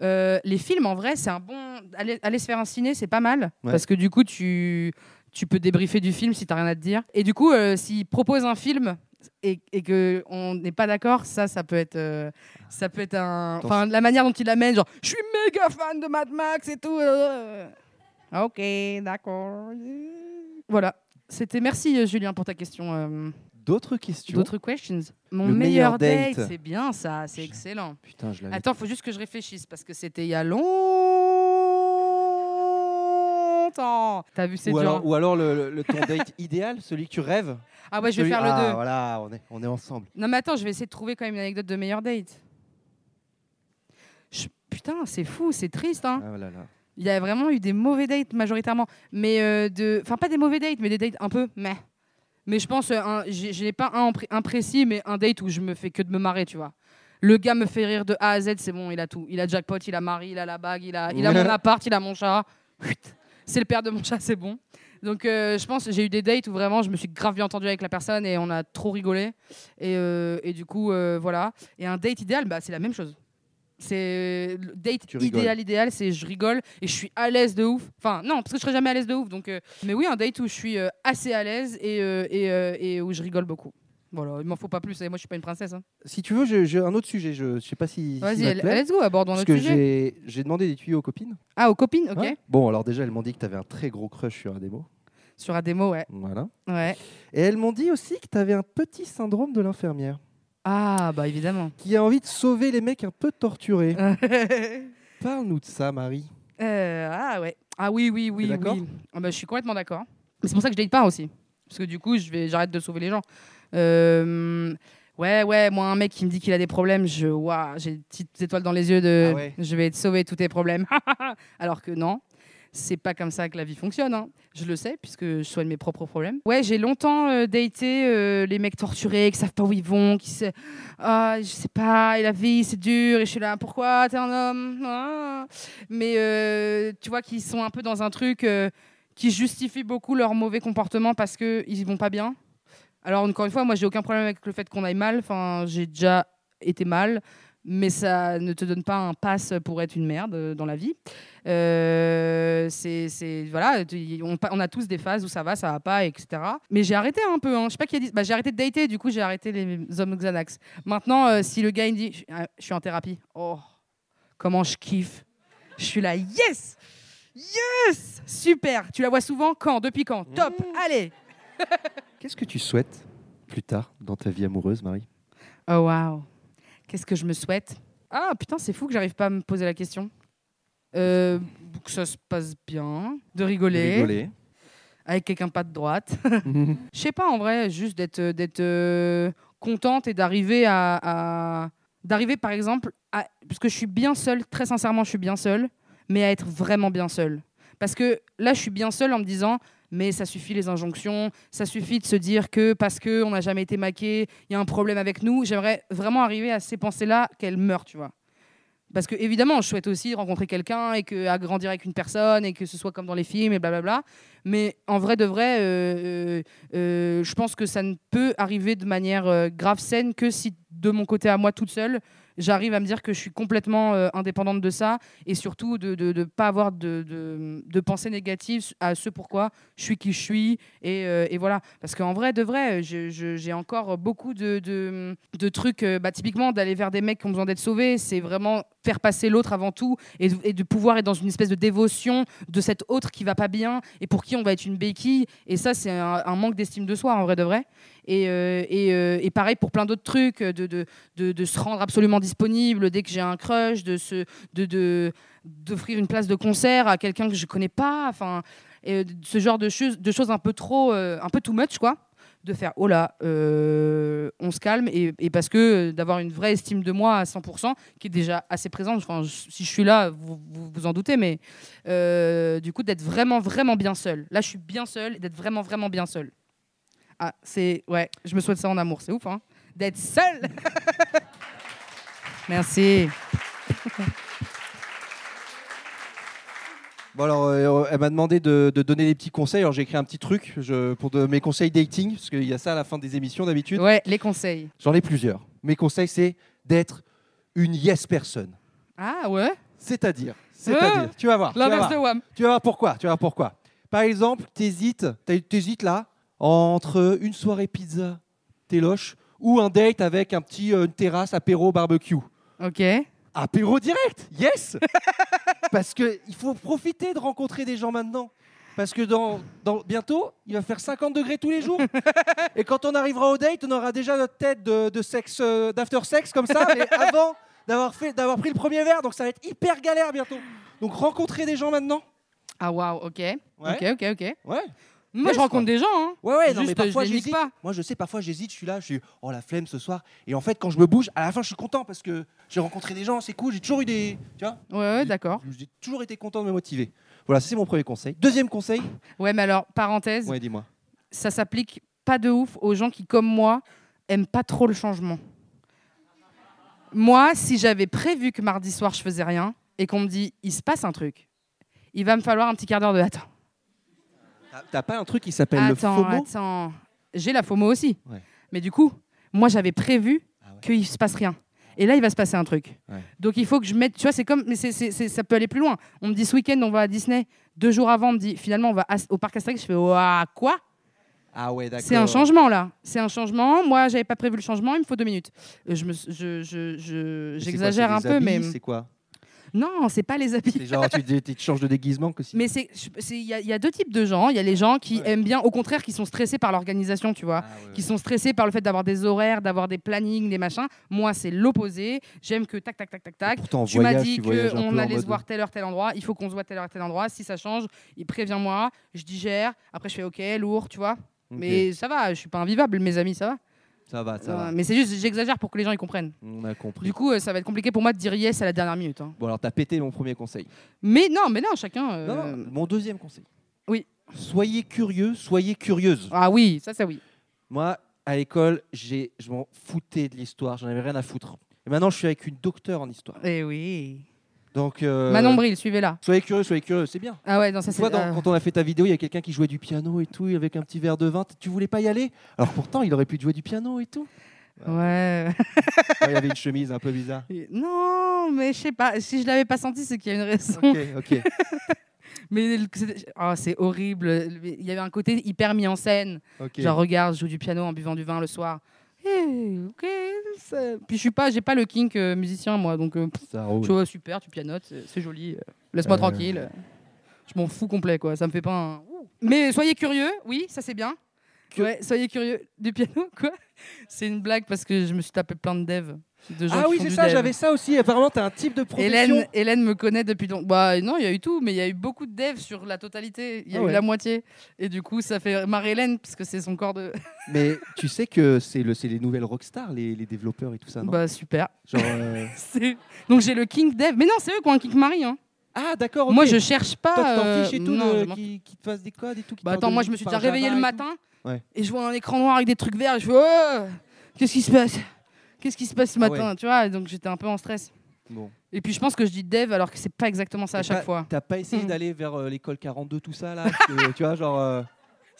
Euh, Les films, en vrai, c'est un bon. Aller, aller se faire un ciné, c'est pas mal.
Ouais.
Parce que du coup, tu, tu peux débriefer du film si t'as rien à te dire. Et du coup, euh, s'il propose un film et, et que on n'est pas d'accord, ça, ça peut être, euh, ça peut être un. Enfin, la manière dont il l'amène, genre, je suis méga fan de Mad Max et tout. euh. Ok, d'accord. Voilà. C'était merci euh, Julien pour ta question. euh,
D'autres questions?
D'autres questions Mon
Le
meilleur,
meilleur
date,
date.
c'est bien ça, c'est excellent.
Putain, je l'avais.
Attends, faut juste que je réfléchisse parce que c'était il y a longtemps. T'as vu, c'est
ou,
dur.
alors, ou alors le, le- le- ton date (laughs) idéal, celui que tu rêves.
Ah ouais, je vais
Celui-
faire le
ah,
2.
Voilà, on est, on est ensemble.
Non mais attends, je vais essayer de trouver quand même une anecdote de meilleur date. Je- Putain, c'est fou, c'est triste. Hein.
Ah, là, là.
Il y a vraiment eu des mauvais dates majoritairement, mais euh, de, enfin pas des mauvais dates, mais des dates un peu mais. Mais je pense, euh, un- je n'ai pas un, précis, mais un date où je me fais que de me marrer, tu vois. Le gars me fait rire de A à Z, c'est bon, il a tout. Il a jackpot, il a mari, il a la bague, il a, il a mon appart, il a mon chat. C'est le père de mon chat, c'est bon. Donc euh, je pense j'ai eu des dates où vraiment je me suis grave bien entendue avec la personne et on a trop rigolé. Et, euh, et du coup, euh, voilà. Et un date idéal, bah, c'est la même chose. C'est le date
Tu
idéal, idéal, c'est je rigole et je suis à l'aise de ouf. Enfin, non, parce que je serais jamais à l'aise de ouf. Donc, euh, mais oui, un date où je suis euh, assez à l'aise et, euh, et, et où je rigole beaucoup. Voilà, il m'en faut pas plus. Et moi, je suis pas une princesse. hein.
Si tu veux, j'ai un autre sujet. Je, je sais pas si.
Vas-y, let's go, abordons
Parce
notre
que
sujet.
j'ai j'ai demandé des tuyaux aux copines.
Ah, aux copines, ok.
Ouais. Bon, alors déjà, elles m'ont dit que tu avais un très gros crush sur Ademo.
Sur un démo, ouais.
Voilà.
ouais.
Et elles m'ont dit aussi que tu avais un petit syndrome de l'infirmière.
Ah, bah évidemment.
Qui a envie de sauver les mecs un peu torturés. (laughs) Parle-nous de ça, Marie.
Euh, ah ouais. Ah oui, oui, oui.
D'accord
oui. Ah bah, je suis complètement d'accord. Mais c'est pour ça que je date pas aussi. Parce que du coup, je vais, j'arrête de sauver les gens. Euh, ouais, ouais, moi, un mec qui me dit qu'il a des problèmes, je, ouah, j'ai des petites étoiles dans les yeux de
Ah ouais.
je vais te sauver tous tes problèmes. (laughs) Alors que non. C'est pas comme ça que la vie fonctionne. hein. Je le sais, puisque je soigne mes propres problèmes. Ouais, j'ai longtemps euh, daté euh, les mecs torturés, qui savent pas où ils vont, qui se. Ah, je sais pas, et la vie, c'est dur, et je suis là, pourquoi T'es un homme? Ah. Mais euh, tu vois, qui sont un peu dans un truc qui justifie beaucoup leur mauvais comportement parce qu'ils vont pas bien. Alors, encore une fois, moi, j'ai aucun problème avec le fait qu'on aille mal. Enfin, j'ai déjà été mal. Mais ça ne te donne pas un pass pour être une merde euh, dans la vie. Euh, c'est, voilà, on, a tous des phases où ça va, ça va pas, etc. Mais j'ai arrêté un peu. Hein. Je sais pas qui a dit. Bah, j'ai arrêté de dater. Du coup, j'ai arrêté les hommes Xanax. Maintenant, euh, si le gars il me dit, je, euh, je suis en thérapie. Oh, comment je kiffe. Je suis là, yes, yes, super. Tu la vois souvent Quand? Depuis quand? Top. Allez.
Qu'est-ce que tu souhaites plus tard dans ta vie amoureuse, Marie?
Oh waouh. Qu'est-ce que je me souhaite? Ah putain, c'est fou que j'arrive pas à me poser la question. Euh, que ça se passe bien, de rigoler,
Rigoler.
avec quelqu'un pas de droite. (laughs) Je sais pas en vrai, juste d'être d'être euh, contente et d'arriver à, à- d'arriver par exemple à parce que je suis bien seule, très sincèrement, je suis bien seule, mais à être vraiment bien seule. Parce que là, je suis bien seule en me disant mais ça suffit les injonctions, ça suffit de se dire que parce que on n'a jamais été maqué, il y a un problème avec nous. J'aimerais vraiment arriver à ces pensées-là qu'elles meurent, tu vois. Parce que évidemment, je souhaite aussi rencontrer quelqu'un et que agrandir avec une personne et que ce soit comme dans les films et blablabla. Mais en vrai de vrai, euh, euh, euh, je pense que ça ne peut arriver de manière grave saine que si de mon côté à moi toute seule, j'arrive à me dire que je suis complètement euh, indépendante de ça et surtout de ne pas avoir de, de, de pensées négatives à ce pourquoi je suis qui je suis. Et, euh, et voilà. Parce qu'en vrai de vrai, j'ai encore beaucoup de, de, trucs, euh, bah, typiquement d'aller vers des mecs qui ont besoin d'être sauvés, c'est vraiment faire passer l'autre avant tout et, et de pouvoir être dans une espèce de dévotion de cet autre qui va pas bien et pour qui on va être une béquille. Et ça, c'est un, manque d'estime de soi, en vrai de vrai. Et, et, pareil pour plein d'autres trucs, de, de, de, se rendre absolument dès que j'ai un crush, de se, de, d'offrir une place de concert à quelqu'un que je connais pas. Enfin, ce genre de choses, de choses un peu trop, euh, un peu too much, quoi. De faire, oh là, euh, on se calme. Et, et parce que d'avoir une vraie estime de moi à 100%, qui est déjà assez présente. Enfin, si je suis là, vous vous, vous en doutez, mais euh, du coup, d'être vraiment, vraiment bien seule. Là, je suis bien seule et d'être vraiment, vraiment bien seule. Ah, c'est. Ouais, je me souhaite ça en amour, c'est ouf, hein. D'être seule (laughs) Merci. (laughs)
Bon alors, euh, elle m'a demandé de, de donner des petits conseils. Alors j'ai écrit un petit truc je- pour de, mes conseils dating, parce qu'il y a ça à la fin des émissions d'habitude.
Ouais, les conseils.
J'en ai plusieurs. Mes conseils, c'est d'être une yes person.
Ah ouais
C'est-à-dire, c'est-à-dire, tu vas voir. tu vas
L'inverse
voir.
de WAM.
Tu vas voir pourquoi. Tu vas voir pourquoi. Par exemple, t'hésites, t'hésites là entre une soirée pizza, téloche, ou un date avec un petit euh, une terrasse apéro barbecue.
Ok.
Apéro direct, yes. (laughs) Parce que il faut profiter de rencontrer des gens maintenant. Parce que dans, dans- bientôt, il va faire 50 degrés tous les jours. (laughs) Et quand on arrivera au date, on aura déjà notre tête de, de sexe, euh, d'after sex comme ça, mais (laughs) avant d'avoir fait, d'avoir pris le premier verre. Donc ça va être hyper galère bientôt. Donc rencontrer des gens maintenant.
Ah waouh, ok. Ok, ok, ok.
Ouais.
Moi, je rencontre des gens, hein.
Ouais, ouais, non,
Juste,
mais parfois
je les nique
j'hésite.
pas.
Moi, je sais, parfois j'hésite, je suis là, je suis, oh la flemme ce soir. Et en fait, quand je me bouge, à la fin, je suis content parce que j'ai rencontré des gens, c'est cool, j'ai toujours eu des. Tu vois
Ouais, ouais, d'accord.
J'ai toujours été content de me motiver. Voilà, c'est mon premier conseil. Deuxième conseil
Ouais, mais alors, parenthèse,
Ouais, dis-moi.
ça s'applique pas de ouf aux gens qui, comme moi, aiment pas trop le changement. Moi, si j'avais prévu que mardi soir, je faisais rien et qu'on me dit, il se passe un truc, il va me falloir un petit quart d'heure de attends.
T'as- pas un truc qui s'appelle le FOMO?
attends. J'ai la FOMO aussi.
Ouais.
Mais du coup, moi, j'avais prévu
Ah ouais.
qu'il se passe rien. Et là, il va se passer un truc.
Ouais.
Donc, il faut que je mette. Tu vois, c'est comme. Mais c'est- c'est- c'est- ça peut aller plus loin. On me dit ce week-end, on va à Disney. Deux jours avant, on me dit finalement, on va à- au parc Astérix. Je fais Ouah, quoi?
Ah ouais, d'accord.
C'est un changement là. C'est un changement. Moi, j'avais pas prévu le changement. Il me faut deux minutes. Euh, Je me, je, je, je- j'exagère un peu,
des
mais
habits, C'est quoi?
Non, c'est pas les habits.
Genre, tu, tu, tu changes de déguisement que si.
Mais c'est, il y, a- il y a deux types de gens. Il y a les gens qui
Ouais.
aiment bien, au contraire, qui sont stressés par l'organisation, tu vois.
Ah ouais,
Qui
ouais.
sont stressés par le fait d'avoir des horaires, d'avoir des plannings, des machins. Moi, c'est l'opposé. J'aime que tac, tac, tac, tac, tac.
Pourtant,
Tu m'as dit qu'on allait se voir telle heure, tel endroit. Il faut qu'on se voit telle heure, tel endroit. Si ça change, il prévient-moi. Je digère. Après, je fais OK, lourd, tu vois. Mais ça va, je suis pas invivable, mes amis, ça va.
Ça va, ça va.
Mais c'est juste, j'exagère pour que les gens y comprennent.
On a compris.
Du coup, euh, ça va être compliqué pour moi de dire yes à la dernière minute. hein.
Bon, alors, t'as pété mon premier conseil.
Mais non, mais non, chacun. euh,
Non, non, mon deuxième conseil.
Oui.
Soyez curieux, soyez curieuse.
Ah oui, ça, ça oui.
Moi, à l'école, j'ai, je m'en foutais de l'histoire, j'en avais rien à foutre. Et maintenant, je suis avec une docteure en histoire.
Eh oui.
Donc, euh,
Manon Bril, suivez-la.
soyez curieux, soyez curieux, c'est bien.
Ah ouais, non, ça c'est. euh,
quand on a fait ta vidéo, il y a quelqu'un qui jouait du piano et tout, avec un petit verre de vin. Tu voulais pas y aller? Alors pourtant, il aurait pu jouer du piano et tout.
Ouais.
Il avait une (laughs) chemise un peu bizarre.
non, mais je sais pas. Si je l'avais pas senti, c'est qu'il y a une raison.
Ok, ok. (laughs)
Mais oh, c'est horrible. Il y avait un côté hyper mis en scène.
ok.
Genre, regarde, je joue du piano en buvant du vin le soir. Eh, ok. ça- Puis je suis pas, j'ai pas le kink euh, musicien moi, donc euh, pff,
ça roule.
vois, super, tu pianotes, c'est c'est joli. euh, Laisse-moi
Euh.
tranquille. Je m'en fous complet quoi. Ça me fait pas un. Mais soyez curieux, oui, ça c'est bien.
Que-
Ouais, soyez curieux du piano quoi. C'est une blague parce que je me suis tapé plein de devs. De gens
Ah oui, c'est ça, j'avais ça aussi. Apparemment, t'as un type de profession.
Hélène, Hélène me connaît depuis donc. Bah non, il y a eu tout, mais il y a eu beaucoup de devs sur la totalité. Il y a
Ah
eu
ouais.
la moitié. Et du coup, ça fait marrer Hélène parce que c'est son corps de. (laughs)
Mais tu sais que c'est le, c'est les nouvelles rockstars, les, les développeurs et tout ça, non?
Bah super.
Genre, euh, (laughs)
Donc j'ai le king dev. Mais non, c'est eux qui ont un king Marie. Hein.
Ah d'accord.
Moi, je cherche pas.
Toi, t'en
euh,
fiches et tout,
non,
de- qui, qui te fasse des codes et tout. qui
Bah attends, moi je me suis déjà réveillée
Java
le
et
matin
Ouais.
et je vois un écran noir avec des trucs verts et je fais oh qu'est-ce qui se passe? Qu'est-ce qui se passe ce
Ah
matin Tu vois, donc j'étais un peu en stress.
Bon.
Et puis je pense que je dis dev alors que c'est pas exactement ça à chaque fois.
T'as pas essayé
Hmm.
d'aller vers euh, l'école 42, tout ça là? (laughs) Que, Tu vois, genre. euh,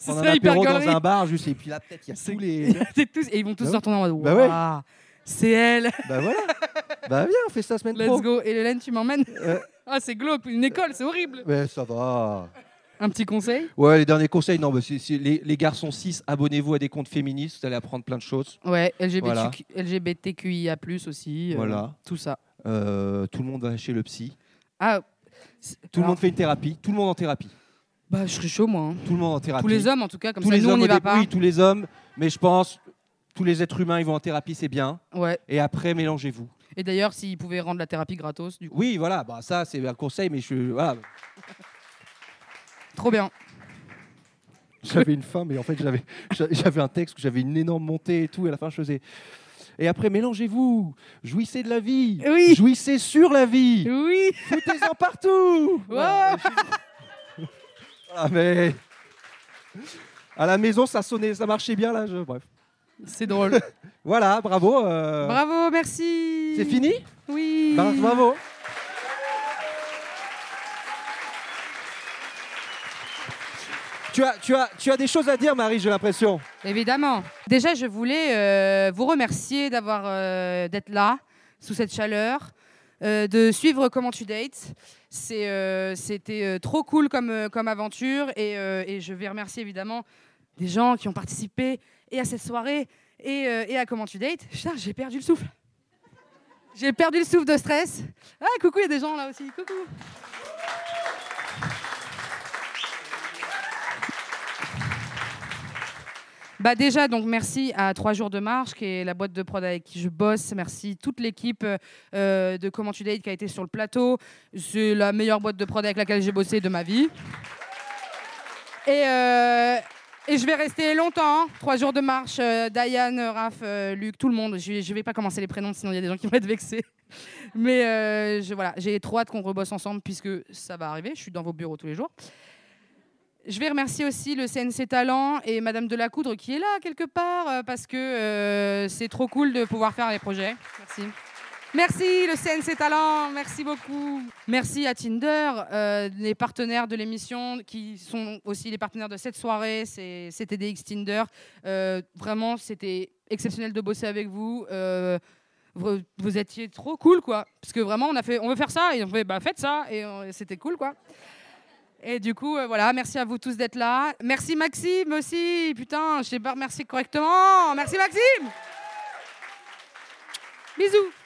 prendre un apéro dans un bar, juste, et puis là, peut-être, il y a tous les. (laughs)
C'est tous- et ils vont tous
Bah
se retourner en mode
Bah ouais.
C'est elle,
bah voilà. (laughs) bah viens, on fait ça semaine pro.
let's go. Et Hélène, tu m'emmènes
Euh,
Ah, c'est glauque, une école, c'est horrible.
mais ça va.
Un petit conseil?
Ouais, les derniers conseils, non, c'est, c'est les, les garçons 6, abonnez-vous à des comptes féministes, vous allez apprendre plein de choses.
Ouais, LGBT,
Voilà.
LGBTQIA, aussi. euh,
Voilà.
Tout ça.
Euh, tout le monde va chez le psy.
Ah, c'est-
Tout le
alors,
monde fait une thérapie. Tout le monde en thérapie.
Bah, je serais chaud, moi. hein.
Tout le monde en thérapie.
Tous les hommes, en tout cas, comme
Tous
ça,
les
nous, on
hommes
n'y
au
va
début,
pas.
Oui, tous les hommes. Mais je pense, tous les êtres humains, ils vont en thérapie, c'est bien.
Ouais.
Et après, mélangez-vous.
Et d'ailleurs, s'ils pouvaient rendre la thérapie gratos, du coup.
Oui, voilà. Bah, ça, c'est un conseil, mais je. Voilà.
Trop bien.
J'avais une fin, mais en fait, j'avais, j'avais un texte où j'avais une énorme montée et tout. Et à la fin, je faisais. Et après, mélangez-vous, jouissez de la vie,
Oui.
jouissez sur la vie,
Oui.
foutez-en partout.
Ouais.
Voilà. Ah, (laughs) mais à la maison, ça sonnait, ça marchait bien là. Je... Bref,
C'est drôle. (laughs)
voilà, bravo. euh,
Bravo, merci.
C'est fini
Oui.
Bah, Bravo. Tu as, tu, as, tu as des choses à dire, Marie, j'ai l'impression.
Évidemment. Déjà, je voulais euh, vous remercier d'avoir euh, d'être là sous cette chaleur, euh, de suivre Comment tu dates. C'est, euh, c'était euh, trop cool comme, euh, comme aventure et, euh, et je vais remercier évidemment des gens qui ont participé et à cette soirée et, euh, à Comment tu dates. Putain, j'ai perdu le souffle. J'ai perdu le souffle de stress. Ah, coucou, il y a des gens là aussi. Coucou. Bah déjà, donc merci à 3 jours de marche, qui est la boîte de prod avec qui je bosse. Merci toute l'équipe euh, de Comment tu dates qui a été sur le plateau. C'est la meilleure boîte de prod avec laquelle j'ai bossé de ma vie. Et, euh, et je vais rester longtemps. 3 jours de marche. euh, Diane, Raph, euh, Luc, tout le monde. Je ne vais pas commencer les prénoms, sinon il y a des gens qui vont être vexés. (laughs) Mais euh, voilà, j'ai trop hâte qu'on rebosse ensemble puisque ça va arriver. Je suis dans vos bureaux tous les jours. Je vais remercier aussi le CNC Talent et Madame Delacoudre qui est là quelque part euh, parce que euh, c'est trop cool de pouvoir faire les projets. Merci. Merci le CNC Talent, merci beaucoup. Merci à Tinder, euh, les partenaires de l'émission qui sont aussi les partenaires de cette soirée, c'est CTDX Tinder. Euh, vraiment, c'était exceptionnel de bosser avec vous. Euh, vous, vous étiez trop cool, quoi. Parce que vraiment, on a fait, on veut faire ça, et on fait, bah faites ça, et c'était cool, quoi. Et du coup, voilà, merci à vous tous d'être là. Merci Maxime aussi, putain, je sais pas remercier correctement. Merci Maxime Bisous